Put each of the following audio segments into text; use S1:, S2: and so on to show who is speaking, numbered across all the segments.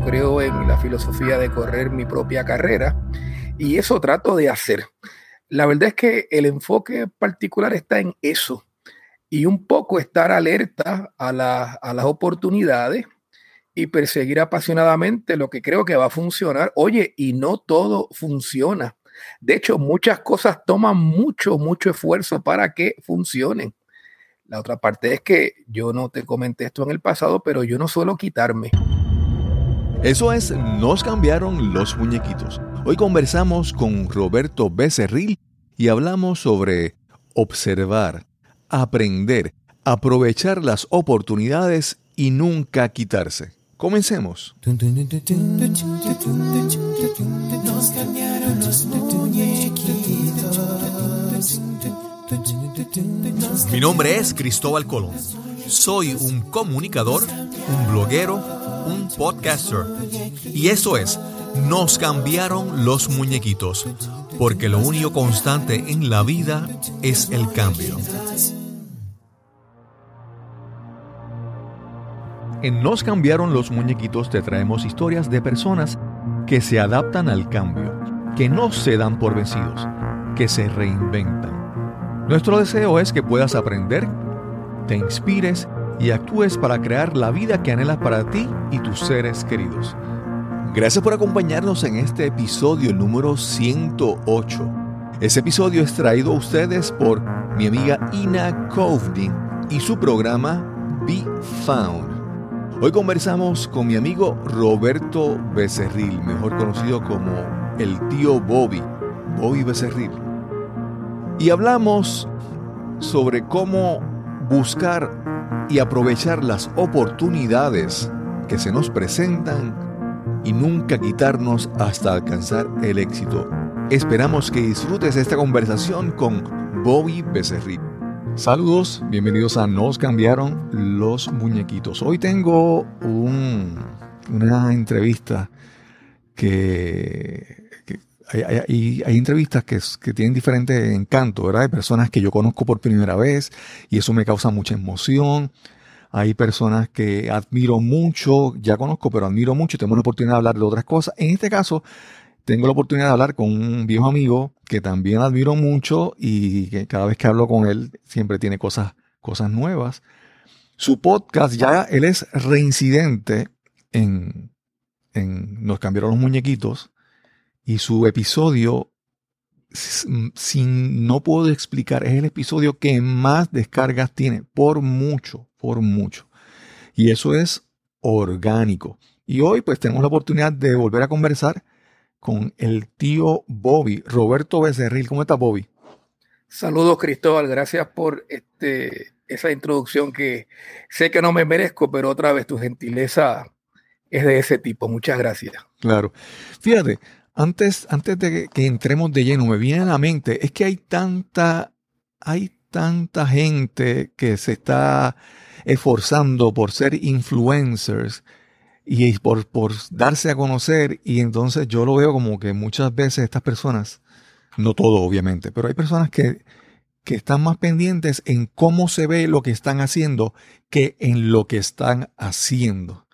S1: creo en la filosofía de correr mi propia carrera y eso trato de hacer. La verdad es que el enfoque particular está en eso y un poco estar alerta a, a las oportunidades y perseguir apasionadamente lo que creo que va a funcionar. Oye, y no todo funciona. De hecho, muchas cosas toman mucho, mucho esfuerzo para que funcionen. La otra parte es que yo no te comenté esto en el pasado, pero yo no suelo quitarme.
S2: Eso es, nos cambiaron los muñequitos. Hoy conversamos con Roberto Becerril y hablamos sobre observar, aprender, aprovechar las oportunidades y nunca quitarse. Comencemos. Mi nombre es Cristóbal Colón. Soy un comunicador, un bloguero, un podcaster. Y eso es, nos cambiaron los muñequitos, porque lo único constante en la vida es el cambio. En Nos cambiaron los muñequitos te traemos historias de personas que se adaptan al cambio, que no se dan por vencidos, que se reinventan. Nuestro deseo es que puedas aprender, te inspires y actúes para crear la vida que anhelas para ti y tus seres queridos. Gracias por acompañarnos en este episodio número 108. Este episodio es traído a ustedes por mi amiga Ina Kovdin y su programa Be Found. Hoy conversamos con mi amigo Roberto Becerril, mejor conocido como el tío Bobby, Bobby Becerril. Y hablamos sobre cómo buscar y aprovechar las oportunidades que se nos presentan y nunca quitarnos hasta alcanzar el éxito. Esperamos que disfrutes esta conversación con Bobby Becerril. Saludos, bienvenidos a Nos cambiaron los muñequitos. Hoy tengo una entrevista que hay, entrevistas que, tienen diferente encanto, ¿verdad? Hay personas que yo conozco por primera vez y eso me causa mucha emoción. Hay personas que admiro mucho, ya conozco, pero admiro mucho y tengo la oportunidad de hablar de otras cosas. En este caso, tengo la oportunidad de hablar con un viejo amigo que también admiro mucho y que cada vez que hablo con él siempre tiene cosas, cosas nuevas. Su podcast ya, él es reincidente en, en Nos cambiaron los muñequitos y su episodio, sin, no puedo explicar, es el episodio que más descargas tiene, por mucho, por mucho. Y eso es orgánico. Y hoy pues tenemos la oportunidad de volver a conversar con el tío Bobby, Roberto Becerril. ¿Cómo estás, Bobby?
S1: Saludos, Cristóbal. Gracias por este, esa introducción que sé que no me merezco, pero otra vez tu gentileza es de ese tipo. Muchas gracias.
S2: Claro. Fíjate, antes, antes de que entremos de lleno, me viene a la mente, es que hay tanta, hay tanta gente que se está esforzando por ser influencers y por, por darse a conocer y entonces yo lo veo como que muchas veces estas personas, no todo obviamente, pero hay personas que, que están más pendientes en cómo se ve lo que están haciendo que en lo que están haciendo.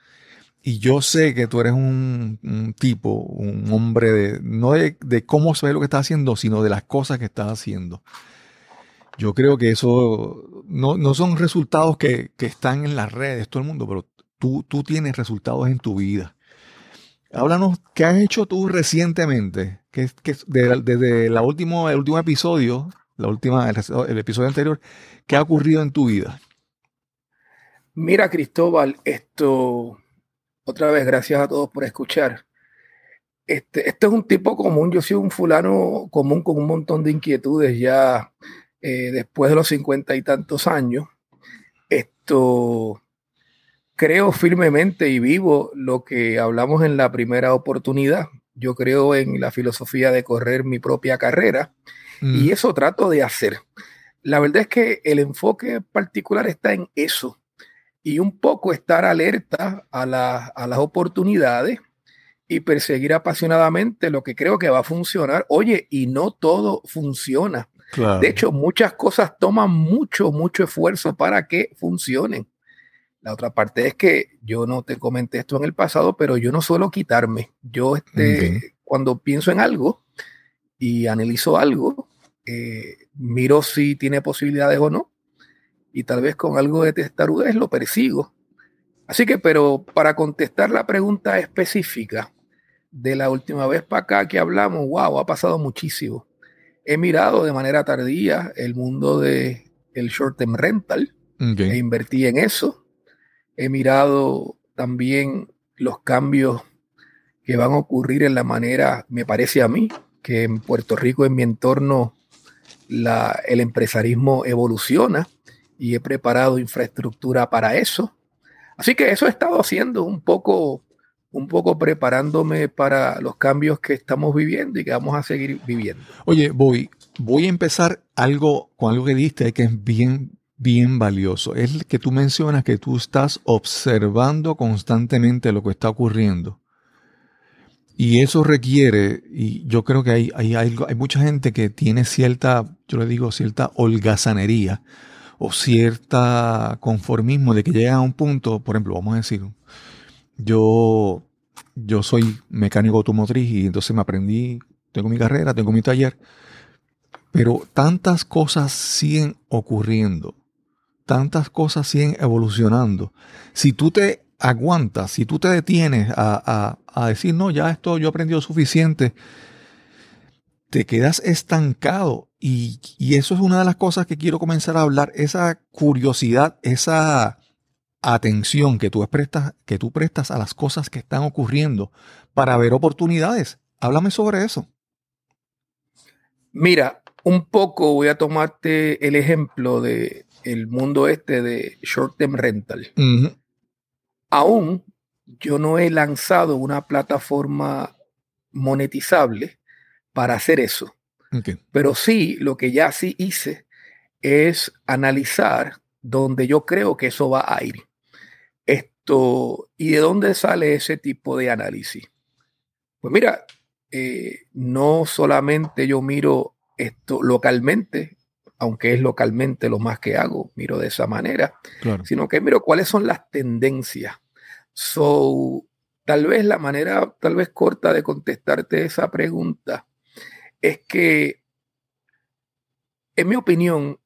S2: Y yo sé que tú eres un, tipo, un hombre de, no de, cómo se ve lo que estás haciendo, sino de las cosas que estás haciendo. Yo creo que eso no, son resultados que, están en las redes, todo el mundo, pero tú, tú tienes resultados en tu vida. Háblanos, ¿qué has hecho tú recientemente? Que, que desde la último, el último episodio, la última, el episodio anterior, ¿qué ha ocurrido en tu vida?
S1: Mira, Cristóbal, esto otra vez, gracias a todos por escuchar. Este, este es un tipo común, yo soy un fulano común con un montón de inquietudes ya eh, después de los cincuenta y tantos años. Esto creo firmemente y vivo lo que hablamos en la primera oportunidad. Yo creo en la filosofía de correr mi propia carrera y mm. eso trato de hacer. La verdad es que el enfoque particular está en eso y un poco estar alerta a, las oportunidades y perseguir apasionadamente lo que creo que va a funcionar. Oye, y no todo funciona. De hecho, muchas cosas toman mucho, mucho esfuerzo para que funcionen. La otra parte es que yo no te comenté esto en el pasado, pero yo no suelo quitarme. Yo, este, cuando pienso en algo y analizo algo, eh, miro si tiene posibilidades o no, y tal vez con algo de testarudez lo persigo. Así que, pero para contestar la pregunta específica de la última vez para acá que hablamos, wow, ha pasado muchísimo. He mirado de manera tardía el mundo de el short term rental e invertí en eso. He mirado también los cambios que van a ocurrir en la manera, me parece a mí, que en Puerto Rico, en mi entorno, la, el empresarismo evoluciona y he preparado infraestructura para eso. Así que eso he estado haciendo un poco, un poco preparándome para los cambios que estamos viviendo y que vamos a seguir viviendo.
S2: Oye, voy, voy a empezar algo con algo que diste que es bien bien valioso. Es que tú mencionas que tú estás observando constantemente lo que está ocurriendo. Y eso requiere, y yo creo que hay, hay, hay, mucha gente que tiene cierta, yo le digo, cierta holgazanería o cierta conformismo de que llega a un punto, por ejemplo, vamos a decir, yo, yo soy mecánico automotriz y entonces me aprendí, tengo mi carrera, tengo mi taller, pero tantas cosas siguen ocurriendo tantas cosas siguen evolucionando. Si tú te aguantas, si tú te detienes a, decir, no, ya esto yo he aprendido suficiente, te quedas estancado. Y, y, eso es una de las cosas que quiero comenzar a hablar, esa curiosidad, esa atención que tú prestas, que tú prestas a las cosas que están ocurriendo para ver oportunidades. Háblame sobre eso.
S1: Mira, un poco voy a tomarte el ejemplo de el mundo este de short term rental. Aún yo no he lanzado una plataforma monetizable para hacer eso. Pero sí, lo que ya sí hice es analizar dónde yo creo que eso va a ir. Esto, ¿y de dónde sale ese tipo de análisis? Pues mira, eh, no solamente yo miro esto localmente, aunque es localmente lo más que hago, miro de esa manera, sino que miro cuáles son las tendencias. So, tal vez la manera, tal vez corta de contestarte esa pregunta es que, en mi opinión,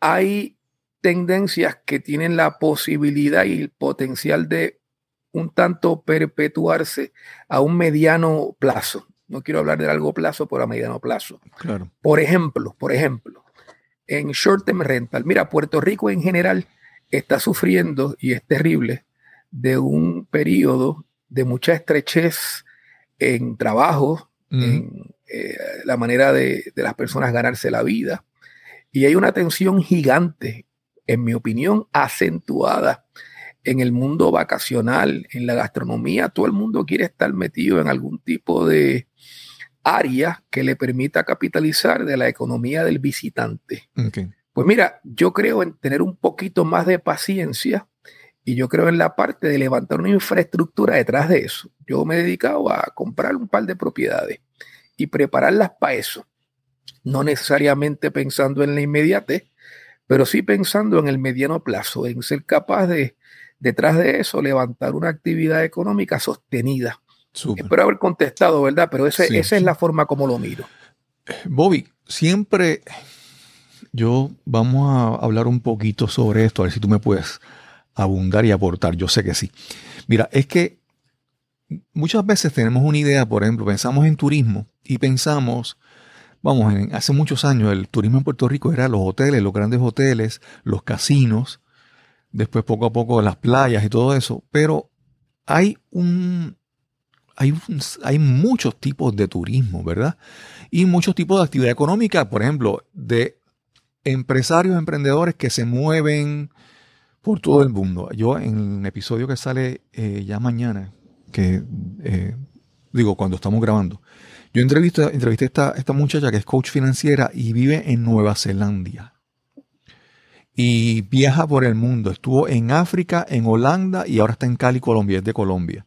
S1: hay tendencias que tienen la posibilidad y el potencial de un tanto perpetuarse a un mediano plazo. No quiero hablar de largo plazo, pero a mediano plazo.
S2: Claro.
S1: Por ejemplo, por ejemplo, en short term rental. Mira, Puerto Rico en general está sufriendo, y es terrible, de un periodo de mucha estrechez en trabajo, en eh, la manera de, de las personas ganarse la vida. Y hay una tensión gigante, en mi opinión, acentuada en el mundo vacacional, en la gastronomía. Todo el mundo quiere estar metido en algún tipo de, área que le permita capitalizar de la economía del visitante. Pues mira, yo creo en tener un poquito más de paciencia y yo creo en la parte de levantar una infraestructura detrás de eso. Yo me he dedicado a comprar un par de propiedades y prepararlas para eso. No necesariamente pensando en la inmediatez, pero sí pensando en el mediano plazo, en ser capaz de, detrás de eso, levantar una actividad económica sostenida Espero haber contestado, ¿verdad? Pero esa es la forma como lo miro.
S2: Bobby, siempre yo vamos a hablar un poquito sobre esto, a ver si tú me puedes abundar y aportar. Yo sé que sí. Mira, es que muchas veces tenemos una idea, por ejemplo, pensamos en turismo y pensamos, vamos, hace muchos años el turismo en Puerto Rico era los hoteles, los grandes hoteles, los casinos, después poco a poco las playas y todo eso, pero hay un, hay, muchos tipos de turismo, ¿verdad? Y muchos tipos de actividad económica, por ejemplo, de empresarios, emprendedores que se mueven por todo el mundo. Yo en el episodio que sale eh, ya mañana, que eh, digo, cuando estamos grabando, yo entrevisté, entrevisté a esta, esta muchacha que es coach financiera y vive en Nueva Zelanda. Y viaja por el mundo. Estuvo en África, en Holanda y ahora está en Cali, Colombia. Es de Colombia.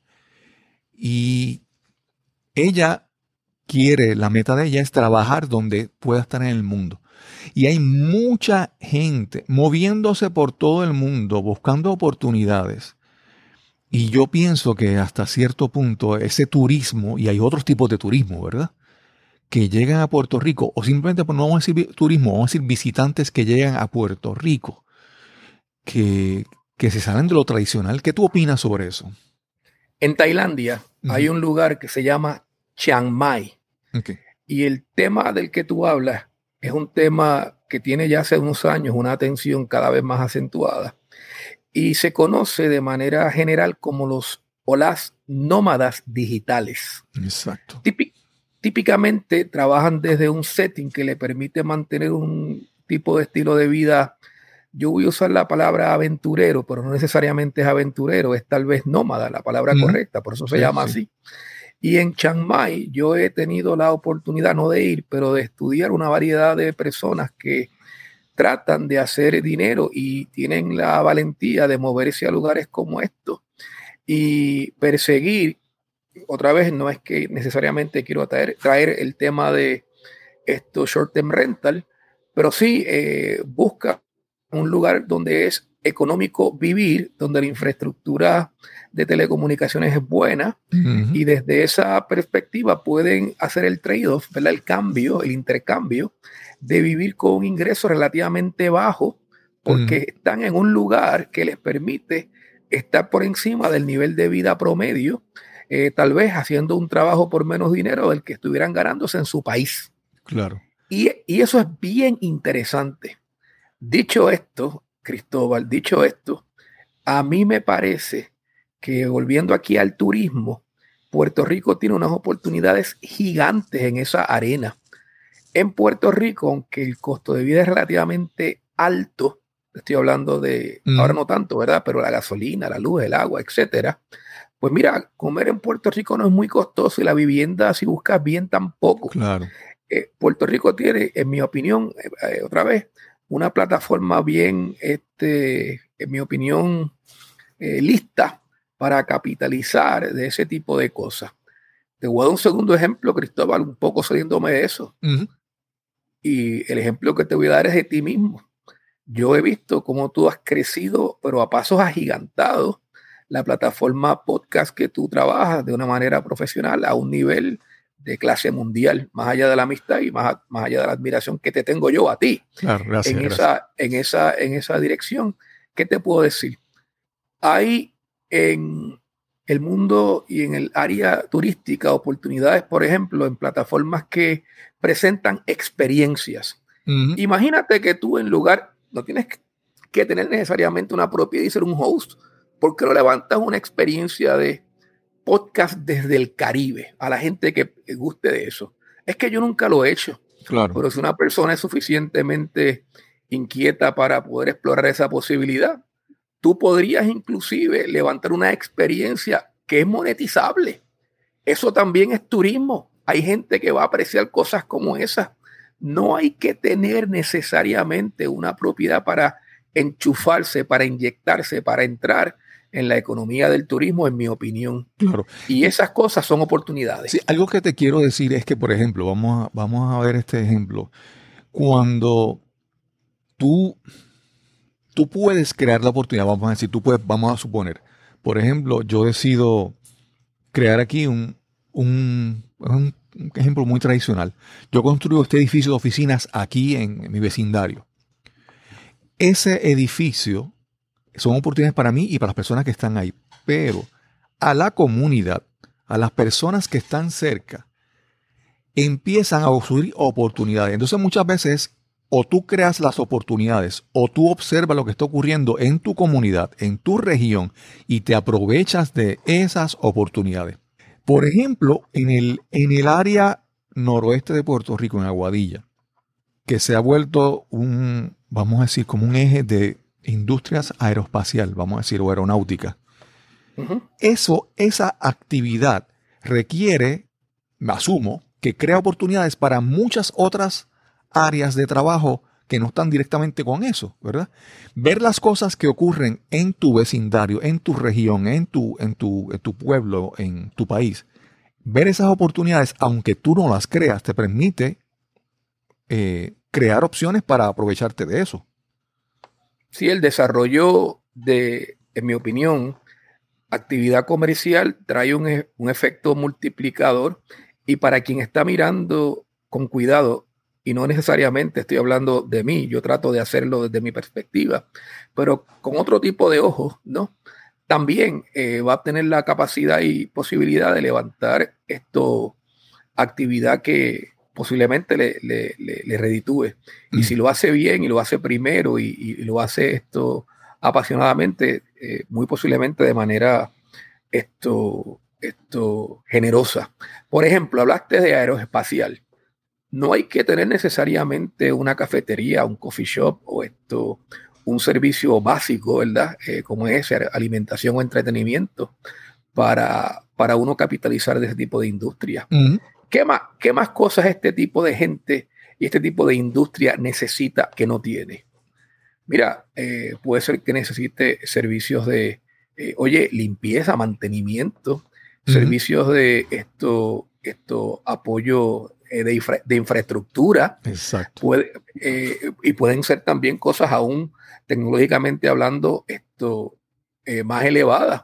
S2: Y ella quiere, la meta de ella es trabajar donde pueda estar en el mundo. Y hay mucha gente moviéndose por todo el mundo, buscando oportunidades. Y yo pienso que hasta cierto punto ese turismo, y hay otros tipos de turismo, ¿verdad? Que llegan a Puerto Rico, o simplemente no vamos a decir turismo, vamos a decir visitantes que llegan a Puerto Rico, que, que se salen de lo tradicional. ¿Qué tú opinas sobre eso?
S1: En Tailandia hay un lugar que se llama Chiang Mai. Y el tema del que tú hablas es un tema que tiene ya hace unos años una atención cada vez más acentuada y se conoce de manera general como los o las nómadas digitales.
S2: Exacto.
S1: típicamente trabajan desde un setting que le permite mantener un tipo de estilo de vida yo voy a usar la palabra aventurero, pero no necesariamente es aventurero, es tal vez nómada, la palabra correcta, por eso se llama así. Y en Chiang Mai yo he tenido la oportunidad, no de ir, pero de estudiar una variedad de personas que tratan de hacer dinero y tienen la valentía de moverse a lugares como estos y perseguir, otra vez no es que necesariamente quiero traer, traer el tema de esto short term rental, pero sí eh, busca un lugar donde es económico vivir, donde la infraestructura de telecomunicaciones es buena y desde esa perspectiva pueden hacer el trade-off, el cambio, el intercambio de vivir con un ingreso relativamente bajo porque están en un lugar que les permite estar por encima del nivel de vida promedio, eh, tal vez haciendo un trabajo por menos dinero del que estuvieran ganándose en su país.
S2: Claro.
S1: Y, y eso es bien interesante Dicho esto, Cristóbal, dicho esto, a mí me parece que volviendo aquí al turismo, Puerto Rico tiene unas oportunidades gigantes en esa arena. En Puerto Rico, aunque el costo de vida es relativamente alto, estoy hablando de, ahora no tanto, ¿verdad? Pero la gasolina, la luz, el agua, etcétera. Pues mira, comer en Puerto Rico no es muy costoso y la vivienda, si buscas bien, tampoco.
S2: Claro.
S1: Eh, Puerto Rico tiene, en mi opinión, eh, eh, otra vez, una plataforma bien, este, en mi opinión, eh, lista para capitalizar de ese tipo de cosas. Te voy a dar un segundo ejemplo, Cristóbal, un poco saliéndome de eso. Y el ejemplo que te voy a dar es de ti mismo. Yo he visto cómo tú has crecido, pero a pasos agigantados, la plataforma podcast que tú trabajas de una manera profesional a un nivel de clase mundial, más allá de la amistad y más, más allá de la admiración que te tengo yo a ti. en, Esa, en, esa, en esa dirección, ¿qué te puedo decir? Hay en el mundo y en el área turística oportunidades, por ejemplo, en plataformas que presentan experiencias. Imagínate que tú en lugar, no tienes que tener necesariamente una propiedad y ser un host, porque lo levantas una experiencia de podcast desde el Caribe a la gente que guste de eso. Es que yo nunca lo he hecho.
S2: Claro.
S1: Pero si una persona es suficientemente inquieta para poder explorar esa posibilidad, tú podrías inclusive levantar una experiencia que es monetizable. Eso también es turismo. Hay gente que va a apreciar cosas como esas. No hay que tener necesariamente una propiedad para enchufarse, para inyectarse, para entrar en la economía del turismo, en mi opinión.
S2: Claro.
S1: Y esas cosas son oportunidades.
S2: Sí, algo que te quiero decir es que, por ejemplo, vamos a, vamos a ver este ejemplo. Cuando tú, tú puedes crear la oportunidad, vamos a decir, tú puedes, vamos a suponer, por ejemplo, yo decido crear aquí un, un, ejemplo muy tradicional. Yo construyo este edificio de oficinas aquí en mi vecindario. Ese edificio son oportunidades para mí y para las personas que están ahí. Pero a la comunidad, a las personas que están cerca, empiezan a surgir oportunidades. Entonces muchas veces o tú creas las oportunidades o tú observas lo que está ocurriendo en tu comunidad, en tu región y te aprovechas de esas oportunidades. Por ejemplo, en el, en el área noroeste de Puerto Rico, en Aguadilla, que se ha vuelto un, vamos a decir, como un eje de industrias aeroespacial, vamos a decir, o aeronáutica. Eso, esa actividad requiere, me asumo, que crea oportunidades para muchas otras áreas de trabajo que no están directamente con eso, ¿verdad? Ver las cosas que ocurren en tu vecindario, en tu región, en tu, en tu, en tu pueblo, en tu país. Ver esas oportunidades, aunque tú no las creas, te permite eh, crear opciones para aprovecharte de eso.
S1: Sí, el desarrollo de, en mi opinión, actividad comercial trae un, un efecto multiplicador y para quien está mirando con cuidado, y no necesariamente estoy hablando de mí, yo trato de hacerlo desde mi perspectiva, pero con otro tipo de ojos, ¿no? También eh, va a tener la capacidad y posibilidad de levantar esto, actividad que posiblemente le, le, reditúe. Y mm. si lo hace bien y lo hace primero y, lo hace esto apasionadamente, eh, muy posiblemente de manera esto, esto generosa. Por ejemplo, hablaste de aeroespacial no hay que tener necesariamente una cafetería, un coffee shop o esto, un servicio básico, ¿verdad? Eh, como es alimentación o entretenimiento para, para uno capitalizar de ese tipo de industria. ¿Qué, más, ¿Qué más cosas este tipo de gente y este tipo de industria necesita que no tiene? Mira, eh, puede ser que necesite servicios de, eh, oye, limpieza, mantenimiento, servicios de esto, esto, apoyo eh, de, infraestructura.
S2: Exacto.
S1: Eh, y pueden ser también cosas aún tecnológicamente hablando esto, eh, más elevadas.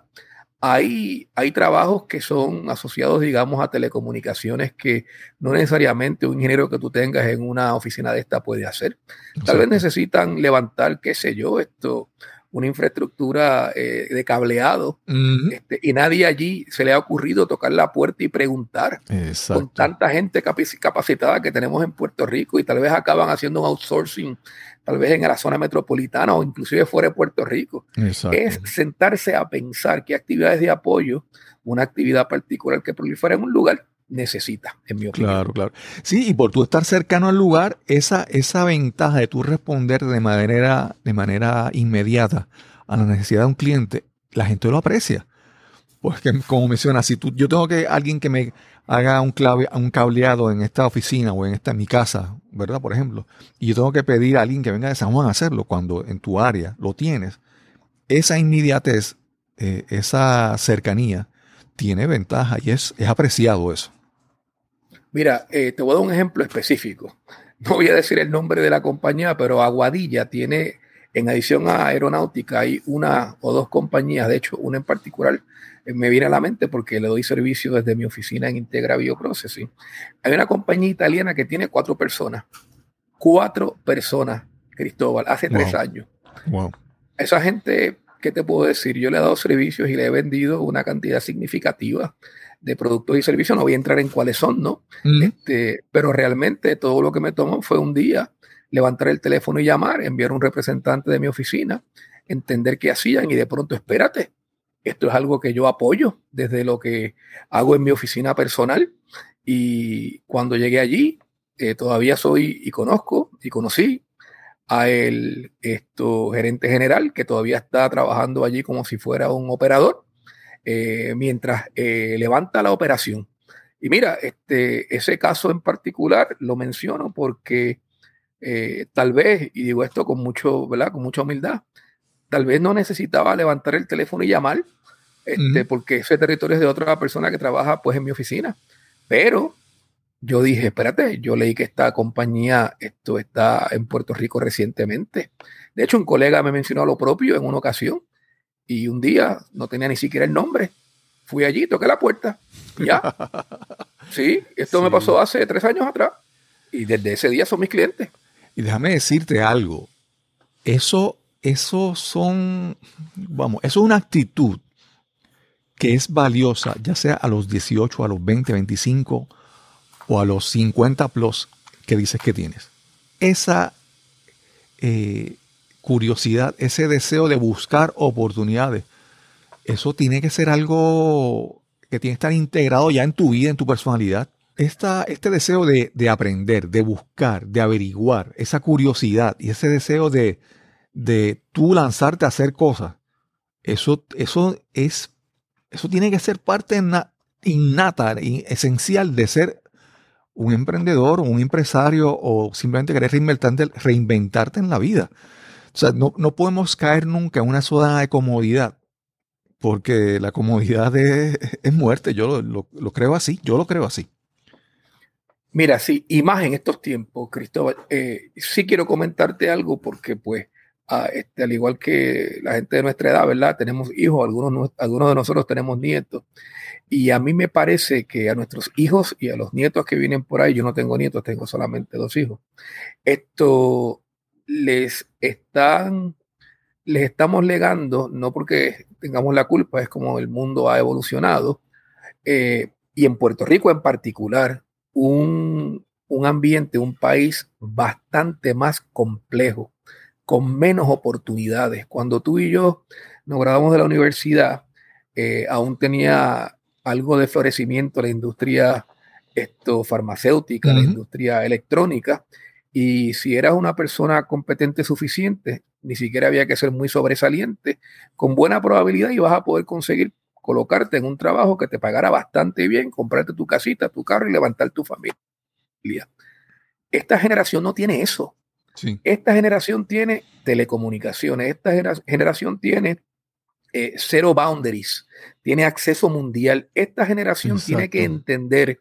S1: Hay, hay trabajos que son asociados, digamos, a telecomunicaciones que no necesariamente un ingeniero que tú tengas en una oficina de esta puede hacer. Tal vez necesitan levantar, qué sé yo, esto, una infraestructura eh, de cableado este, y nadie allí se le ha ocurrido tocar la puerta y preguntar con tanta gente capacitada que tenemos en Puerto Rico y tal vez acaban haciendo un outsourcing tal vez en la zona metropolitana o inclusive fuera de Puerto Rico. Es sentarse a pensar qué actividades de apoyo, una actividad particular que prolifera en un lugar necesita, en mi opinión.
S2: Claro, claro. Sí, y por tú estar cercano al lugar, esa, esa ventaja de tú responder de manera, de manera inmediata a la necesidad de un cliente, la gente lo aprecia. Porque, como mencionas, si tú, yo tengo que alguien que me haga un, clave, un cableado en esta oficina o en esta mi casa, ¿verdad? Por ejemplo, y yo tengo que pedir a alguien que venga de San Juan a hacerlo cuando en tu área lo tienes, esa inmediatez, eh, esa cercanía, tiene ventaja y es, es apreciado eso.
S1: Mira, eh, te voy a dar un ejemplo específico. No voy a decir el nombre de la compañía, pero Aguadilla tiene, en adición a aeronáutica, hay una o dos compañías, de hecho, una en particular eh, me viene a la mente porque le doy servicio desde mi oficina en Integra Bioprocessing. Hay una compañía italiana que tiene cuatro personas. Cuatro personas, Cristóbal, hace tres años.
S2: Wow.
S1: Esa gente, ¿qué te puedo decir? Yo le he dado servicios y le he vendido una cantidad significativa de productos y servicios, no voy a entrar en cuáles son, ¿no? este, pero realmente todo lo que me tomó fue un día levantar el teléfono y llamar, enviar un representante de mi oficina, entender qué hacían y de pronto, espérate, esto es algo que yo apoyo desde lo que hago en mi oficina personal y cuando llegué allí, eh, todavía soy y conozco y conocí a el esto, gerente general que todavía está trabajando allí como si fuera un operador eh, mientras eh, levanta la operación. Y mira, este, ese caso en particular lo menciono porque eh, tal vez, y digo esto con, mucho, ¿verdad? con mucha humildad, tal vez no necesitaba levantar el teléfono y llamar, este, porque ese territorio es de otra persona que trabaja pues en mi oficina. Pero yo dije, espérate, yo leí que esta compañía esto está en Puerto Rico recientemente. De hecho, un colega me mencionó lo propio en una ocasión y un día no tenía ni siquiera el nombre. Fui allí, toqué la puerta. Ya. sí, esto me pasó hace tres años atrás. Y desde ese día son mis clientes.
S2: Y déjame decirte algo. Eso, eso son, vamos, eso es una actitud que es valiosa, ya sea a los 18, a los 20, 25 o a los 50 plus que dices que tienes. Esa eh, curiosidad, ese deseo de buscar oportunidades, eso tiene que ser algo que tiene que estar integrado ya en tu vida, en tu personalidad. Esta, este deseo de, aprender, de buscar, de averiguar, esa curiosidad y ese deseo de, de tú lanzarte a hacer cosas, eso, eso es, eso tiene que ser parte innata esencial de ser un emprendedor, un empresario o simplemente querer reinventarte en la vida. Sea, no, podemos caer nunca en una zona de comodidad, porque la comodidad es, muerte. Yo lo, creo así, yo lo creo así.
S1: Mira, sí, y más en estos tiempos, Cristóbal. Eh, sí quiero comentarte algo porque, pues, este, al igual que la gente de nuestra edad, ¿verdad? Tenemos hijos, algunos, algunos de nosotros tenemos nietos. Y a mí me parece que a nuestros hijos y a los nietos que vienen por ahí, yo no tengo nietos, tengo solamente dos hijos, esto les están, les estamos legando, no porque tengamos la culpa, es como el mundo ha evolucionado, eh, y en Puerto Rico en particular, un, un ambiente, un país bastante más complejo con menos oportunidades. Cuando tú y yo nos graduamos de la universidad, eh, aún tenía algo de florecimiento la industria esto, farmacéutica, la industria electrónica, y si eras una persona competente suficiente, ni siquiera había que ser muy sobresaliente, con buena probabilidad ibas a poder conseguir colocarte en un trabajo que te pagara bastante bien, comprarte tu casita, tu carro y levantar tu familia. Esta generación no tiene eso. Esta generación tiene telecomunicaciones, esta generación tiene eh, cero boundaries, tiene acceso mundial. Esta generación tiene que entender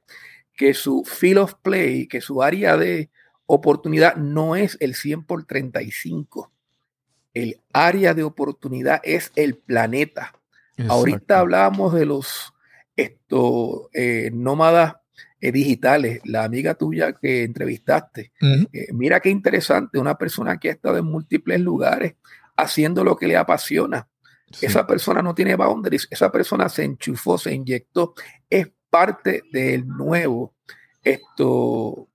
S1: que su field of play, que su área de oportunidad no es el 100 por 35. El área de oportunidad es el planeta. Ahorita hablábamos de los esto, eh, nómadas eh, digitales, la amiga tuya que entrevistaste. Eh, mira qué interesante, una persona que ha estado en múltiples lugares haciendo lo que le apasiona. Esa persona no tiene boundaries, esa persona se enchufó, se inyectó, es parte del nuevo, esto,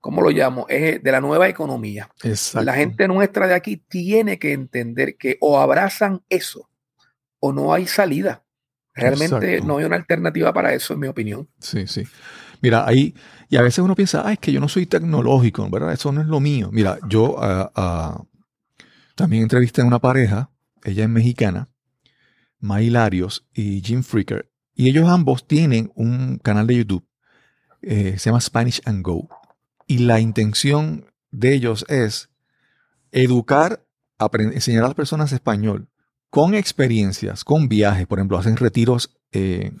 S1: ¿cómo lo llamo? Es de la nueva economía. La gente nuestra de aquí tiene que entender que o abrazan eso o no hay salida. Realmente no hay una alternativa para eso, en mi opinión.
S2: Sí, sí. Mira, ahí, y a veces uno piensa, ah, es que yo no soy tecnológico, ¿verdad? Eso no es lo mío. Mira, yo ah, ah, también entrevisté a una pareja, ella es mexicana, May Larios y Jim Freaker, y ellos ambos tienen un canal de YouTube, eh, se llama Spanish and Go. Y la intención de ellos es educar, enseñar a las personas español con experiencias, con viajes. Por ejemplo, hacen retiros eh,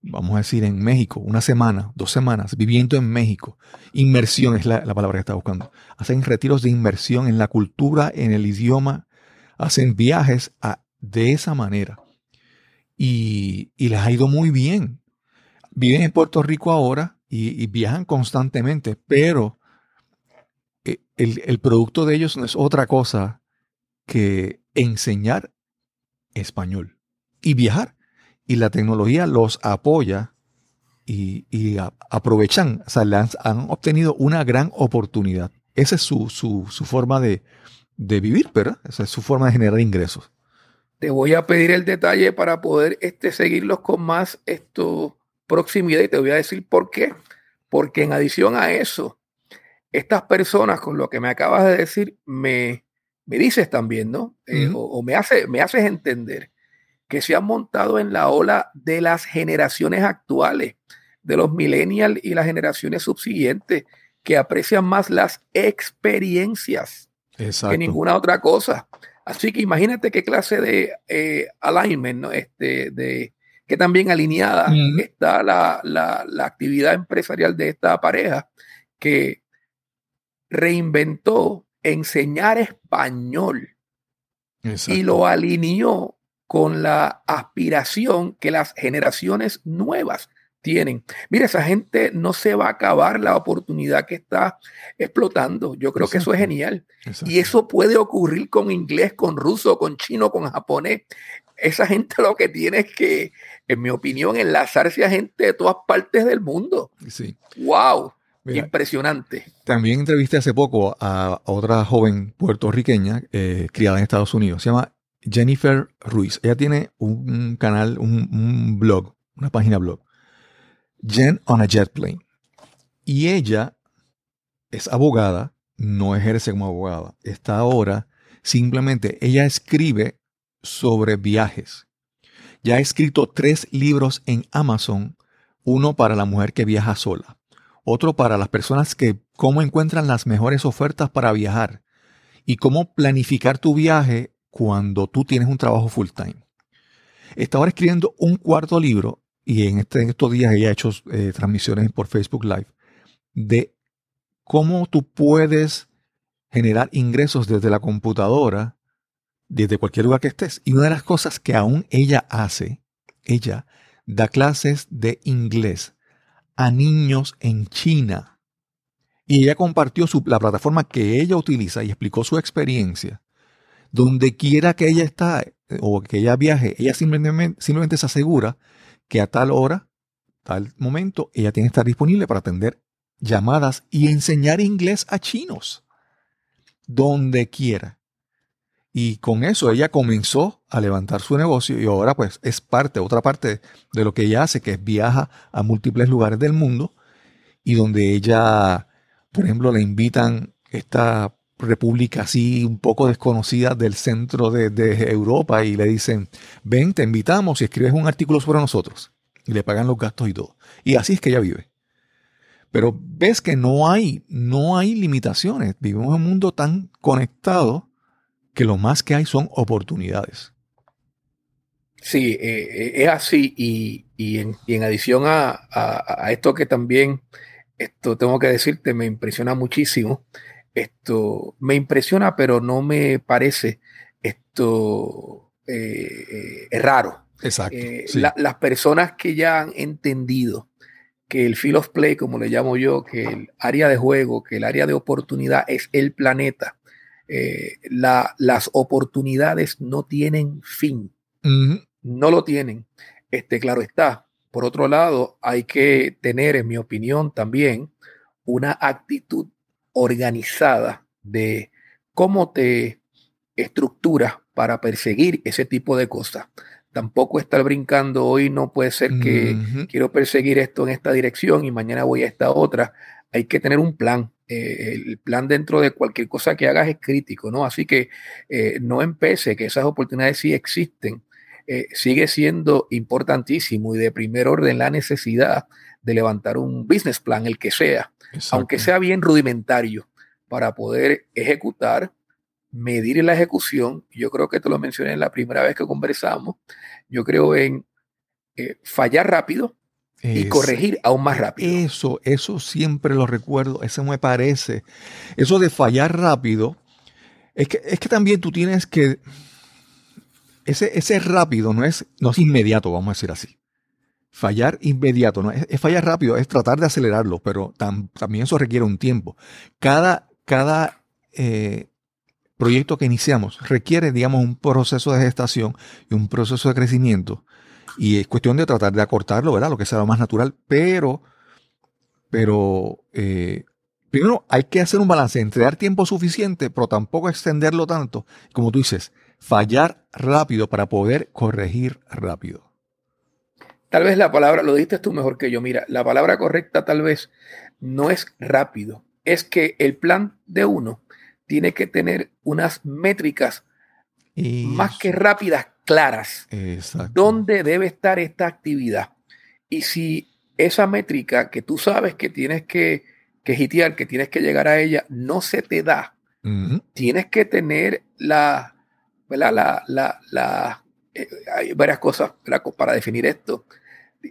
S2: vamos a decir, en México, una semana, dos semanas, viviendo en México. Inmersión es la, palabra que está buscando. Hacen retiros de inmersión en la cultura, en el idioma. Hacen viajes de esa manera. Y, les ha ido muy bien. Viven en Puerto Rico ahora y, viajan constantemente, pero eh, el, el producto de ellos no es otra cosa que enseñar español y viajar y la tecnología los apoya y, aprovechan, o sea, han, obtenido una gran oportunidad. Esa es su, forma de, vivir, ¿verdad? Esa es su forma de generar ingresos.
S1: Te voy a pedir el detalle para poder este, seguirlos con más esto, proximidad y te voy a decir por qué. Porque en adición a eso, estas personas, con lo que me acabas de decir, me, me dices también, ¿no? Eh, o, me, hace, me haces entender que se han montado en la ola de las generaciones actuales, de los millennials y las generaciones subsiguientes, que aprecian más las experiencias que ninguna otra cosa. Así que imagínate qué clase de eh, alignment, ¿no? este, de, que también alineada está la, la, actividad empresarial de esta pareja que reinventó enseñar español y lo alineó con la aspiración que las generaciones nuevas tienen. Mira, esa gente no se va a acabar la oportunidad que está explotando. Yo creo que eso es genial. Y eso puede ocurrir con inglés, con ruso, con chino, con japonés. Esa gente lo que tiene es que, en mi opinión, enlazarse a gente de todas partes del mundo.
S2: Sí.
S1: ¡Wow! Impresionante.
S2: También entrevisté hace poco a otra joven puertorriqueña eh, criada en Estados Unidos. Se llama Jennifer Ruiz. Ella tiene un canal, un, blog, una página blog. Jen on a Jet Plane. Y ella es abogada, no ejerce como abogada. Está ahora simplemente, ella escribe sobre viajes. Ya ha escrito tres libros en Amazon. Uno para la mujer que viaja sola. Otro para las personas que cómo encuentran las mejores ofertas para viajar. Y cómo planificar tu viaje cuando tú tienes un trabajo full time. Está ahora escribiendo un cuarto libro y en, este, estos días ella hecho eh, transmisiones por Facebook Live de cómo tú puedes generar ingresos desde la computadora, desde cualquier lugar que estés. Y una de las cosas que aún ella hace, ella da clases de inglés a niños en China. Y ella compartió la plataforma que ella utiliza y explicó su experiencia. Donde quiera que ella está o que ella viaje, ella simplemente, simplemente se asegura que a tal hora, tal momento, ella tiene que estar disponible para atender llamadas y enseñar inglés a chinos. Donde quiera. Y con eso ella comenzó a levantar su negocio y ahora pues es parte, otra parte de lo que ella hace, que es viaja a múltiples lugares del mundo y donde ella, por ejemplo, le invitan esta república así un poco desconocida del centro de, de, Europa y le dicen, ven, te invitamos y escribes un artículo sobre nosotros. Y le pagan los gastos y todo. Y así es que ella vive. Pero ves que no hay, no hay limitaciones. Vivimos en un mundo tan conectado que lo más que hay son oportunidades.
S1: Sí, eh, eh, es así. Y, en, adición a, esto que también, esto tengo que decirte, me impresiona muchísimo. Esto me impresiona, pero no me parece esto eh, raro.
S2: Exacto.
S1: las personas que ya han entendido que el field of play, como le llamo yo, que el área de juego, que el área de oportunidad es el planeta, eh, las oportunidades no tienen fin. No lo tienen. Este, claro está. Por otro lado, hay que tener, en mi opinión, también una actitud organizada de cómo te estructuras para perseguir ese tipo de cosas. Tampoco estar brincando hoy no puede ser que quiero perseguir esto en esta dirección y mañana voy a esta otra. Hay que tener un plan. Eh, el plan dentro de cualquier cosa que hagas es crítico, ¿no? Así que eh, no empece, que esas oportunidades sí existen. Eh, sigue siendo importantísimo y de primer orden la necesidad de levantar un business plan, el que sea, aunque sea bien rudimentario, para poder ejecutar, medir la ejecución. Yo creo que te lo mencioné la primera vez que conversamos. Yo creo en fallar rápido, y corregir aún más rápido.
S2: Eso, eso siempre lo recuerdo, eso me parece. Eso de fallar rápido, es que, es que también tú tienes que... Ese, ese rápido no es, no es inmediato, vamos a decir así. Fallar inmediato, no es, fallar rápido, es tratar de acelerarlo, pero también eso requiere un tiempo. Cada, cada eh, proyecto que iniciamos requiere, digamos, un proceso de gestación y un proceso de crecimiento y es cuestión de tratar de acortarlo, ¿verdad? Lo que sea lo más natural, pero, pero, eh, primero hay que hacer un balance entre dar tiempo suficiente, pero tampoco extenderlo tanto. Como tú dices, fallar rápido para poder corregir rápido.
S1: Tal vez la palabra, lo dijiste tú mejor que yo, mira, la palabra correcta tal vez no es rápido, es que el plan de uno tiene que tener unas métricas más que rápidas, claras. ¿Dónde debe estar esta actividad? Y si esa métrica que tú sabes que tienes que, que hitear, que tienes que llegar a ella, no se te da, tienes que tener la, La, la, la eh, hay varias cosas para definir esto.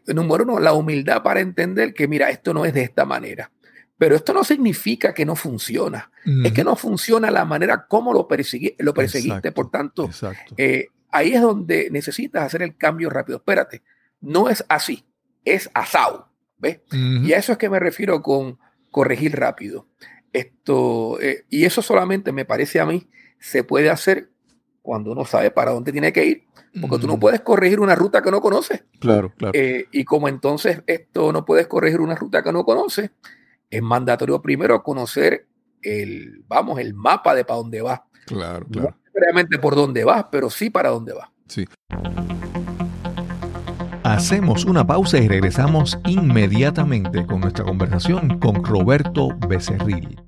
S1: Número uno, la humildad para entender que, mira, esto no es de esta manera. Pero esto no significa que no funciona. Es que no funciona la manera como lo, lo perseguiste. Por tanto, eh, ahí es donde necesitas hacer el cambio rápido. Espérate, no es así, es asado. ¿Ves? Y a eso es que me refiero con corregir rápido. Esto, eh, y eso solamente me parece a mí se puede hacer cuando uno sabe para dónde tiene que ir, porque tú no puedes corregir una ruta que no conoces.
S2: Claro, claro.
S1: Eh, y como entonces esto no puedes corregir una ruta que no conoces, es mandatorio primero conocer el, vamos, el mapa de para dónde vas.
S2: Claro, claro.
S1: Necesariamente por dónde vas, pero sí para dónde vas.
S2: Sí. Hacemos una pausa y regresamos inmediatamente con nuestra conversación con Roberto Becerril.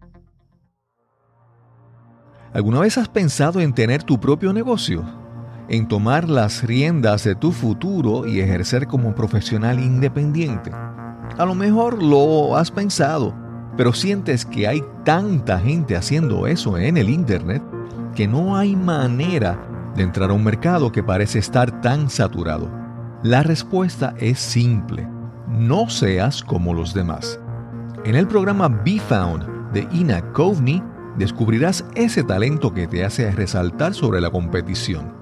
S2: ¿Alguna vez has pensado en tener tu propio negocio? ¿En tomar las riendas de tu futuro y ejercer como profesional independiente? A lo mejor lo has pensado, pero sientes que hay tanta gente haciendo eso en el Internet que no hay manera de entrar a un mercado que parece estar tan saturado. La respuesta es simple. No seas como los demás. En el programa Be Found de Ina Coveney descubrirás ese talento que te hace resaltar sobre la competición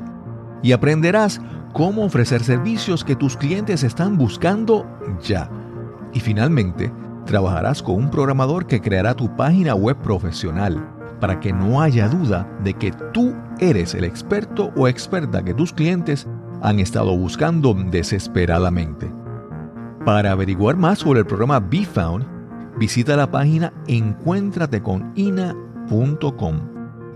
S2: y aprenderás cómo ofrecer servicios que tus clientes están buscando ya. Y finalmente, trabajarás con un programador que creará tu página web profesional para que no haya duda de que tú eres el experto o experta que tus clientes han estado buscando desesperadamente. Para averiguar más sobre el programa Be Found, visita la página encuéntrateconina.com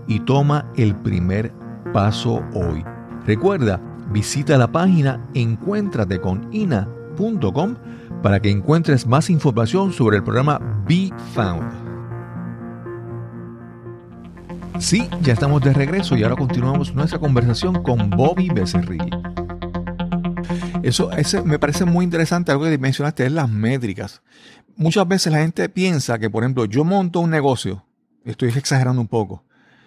S2: y toma el primer paso hoy. Recuerda, visita la página encuéntrateconina.com para que encuentres más información sobre el programa Be Found. Sí, ya estamos de regreso y ahora continuamos nuestra conversación con Bobby Becerril. Eso ese me parece muy interesante, algo que mencionaste es las métricas. Muchas veces la gente piensa que, por ejemplo, yo monto un negocio, estoy exagerando un poco,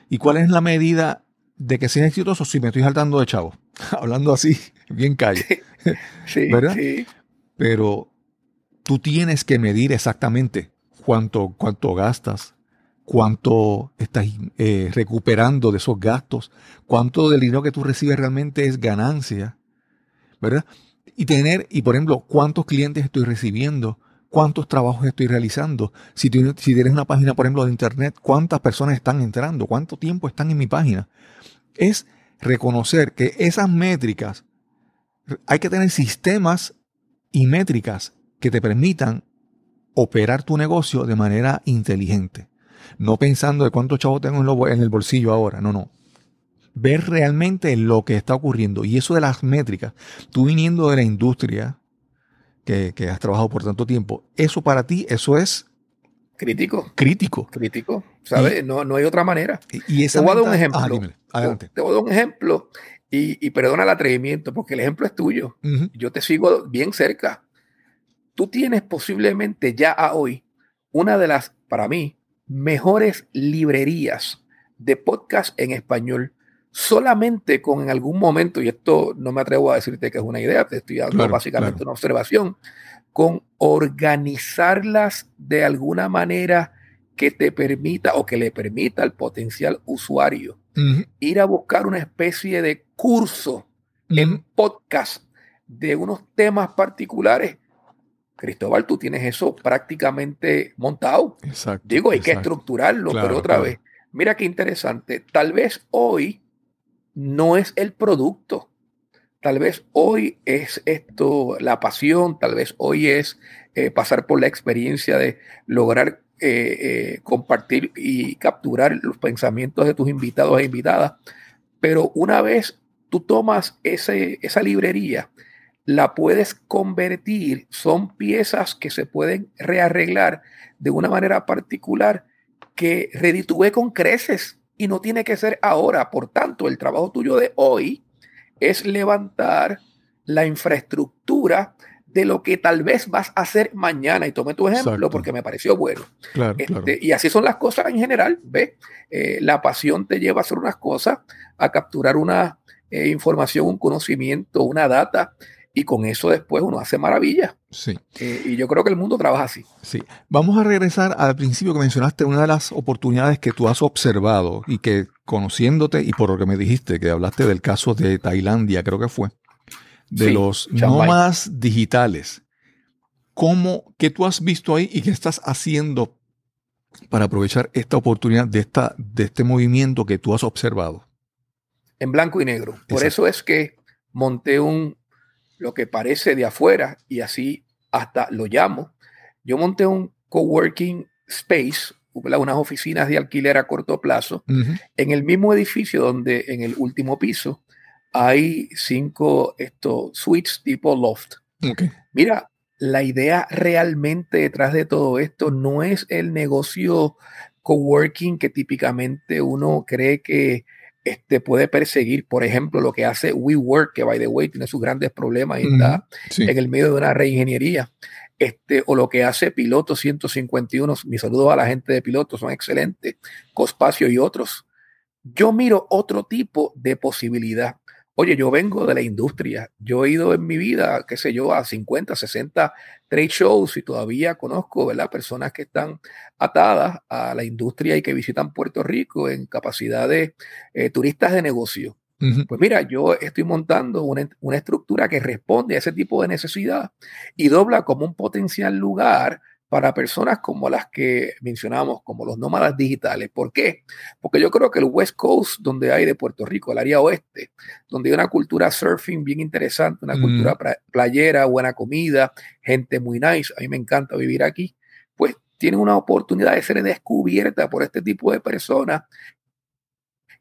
S2: ¿y cuál es la medida de que sea exitoso si me estoy saltando de chavo? Hablando así, bien calle. Sí, ¿verdad? Sí. Pero tú tienes que medir exactamente cuánto, cuánto gastas, cuánto estás eh, recuperando de esos gastos, cuánto del dinero que tú recibes realmente es ganancia, ¿verdad? Y tener, y por ejemplo, cuántos clientes estoy recibiendo, cuántos trabajos estoy realizando. Si, si tienes una página, por ejemplo, de internet, cuántas personas están entrando, cuánto tiempo están en mi página. Es reconocer que esas métricas, hay que tener sistemas y métricas que te permitan operar tu negocio de manera inteligente. No pensando de cuántos chavos tengo en el bolsillo ahora. No, no. Ver realmente lo que está ocurriendo. Y eso de las métricas, tú viniendo de la industria que, has trabajado por tanto tiempo, eso para ti, eso es
S1: Crítico.
S2: Crítico.
S1: Crítico. ¿Sabes? no, no hay otra manera.
S2: Y,
S1: te voy a dar un ejemplo. Adelante. Te voy a dar un ejemplo y, perdona el atrevimiento porque el ejemplo es tuyo. Yo te sigo bien cerca tú tienes posiblemente ya a hoy una de las, para mí, mejores librerías de podcast en español, solamente con en algún momento, y esto no me atrevo a decirte que es una idea, te estoy dando básicamente una observación, con organizarlas de alguna manera que te permita o que le permita al potencial usuario ir a buscar una especie de curso en podcast de unos temas particulares Cristóbal, tú tienes eso prácticamente montado. Exacto. Digo, hay que estructurarlo, pero otra vez, mira qué interesante. Tal vez hoy no es el producto. Tal vez hoy es esto, la pasión, tal vez hoy es eh, pasar por la experiencia de lograr eh, eh, compartir y capturar los pensamientos de tus invitados e invitadas. Pero una vez tú tomas ese, esa librería la puedes convertir, son piezas que se pueden rearreglar de una manera particular que reditúe con creces y no tiene que ser ahora. Por tanto, el trabajo tuyo de hoy es levantar la infraestructura de lo que tal vez vas a hacer mañana. Y tome tu ejemplo porque me pareció bueno. Este, y así son las cosas en general. ¿ve? Eh, la pasión te lleva a hacer unas cosas, a capturar una eh, información, un conocimiento, una data y con eso después uno hace maravillas.
S2: Sí.
S1: Eh, y yo creo que el mundo trabaja así.
S2: Sí. Vamos a regresar al principio que mencionaste, una de las oportunidades que tú has observado y que conociéndote y por lo que me dijiste, que hablaste del caso de Tailandia, creo que fue, de los nómadas digitales. ¿Cómo, qué tú has visto ahí y qué estás haciendo para aprovechar esta oportunidad de, esta, de este movimiento que tú has observado?
S1: En blanco y negro. Por eso es que monté un, lo que parece de afuera y así hasta lo llamo. Yo monté un coworking space, unas oficinas de alquiler a corto plazo, en el mismo edificio donde en el último piso hay cinco estos suites tipo loft. Mira, la idea realmente detrás de todo esto no es el negocio coworking que típicamente uno cree que este, puede perseguir, por ejemplo, lo que hace WeWork, que by the way tiene sus grandes problemas y está en el medio de una reingeniería, este, o lo que hace Piloto 151, mis saludos a la gente de Piloto, son excelentes, Cospacio y otros. Yo miro otro tipo de posibilidad. Oye, yo vengo de la industria. Yo he ido en mi vida, qué sé yo, a 50, 60 trade shows y todavía conozco, ¿verdad? Personas que están atadas a la industria y que visitan Puerto Rico en capacidad de eh, turistas de negocio. Pues mira, yo estoy montando una, una, estructura que responde a ese tipo de necesidad y dobla como un potencial lugar para personas como las que mencionamos, como los nómadas digitales. ¿Por qué? Porque yo creo que el West Coast, donde hay de Puerto Rico, el área oeste, donde hay una cultura surfing bien interesante, una cultura playera, buena comida, gente muy nice, a mí me encanta vivir aquí, pues tiene una oportunidad de ser descubierta por este tipo de personas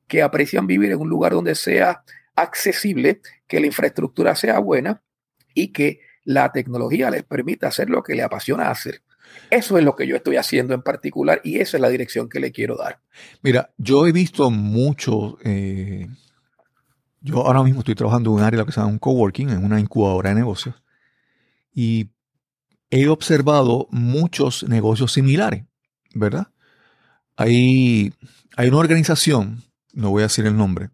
S1: que aprecian vivir en un lugar donde sea accesible, que la infraestructura sea buena y que la tecnología les permita hacer lo que le apasiona hacer. Eso es lo que yo estoy haciendo en particular y esa es la dirección que le quiero dar.
S2: Mira, yo he visto mucho, eh, yo ahora mismo estoy trabajando en un área que se llama un coworking, en una incubadora de negocios, y he observado muchos negocios similares, ¿verdad? Hay, hay una organización, no voy a decir el nombre,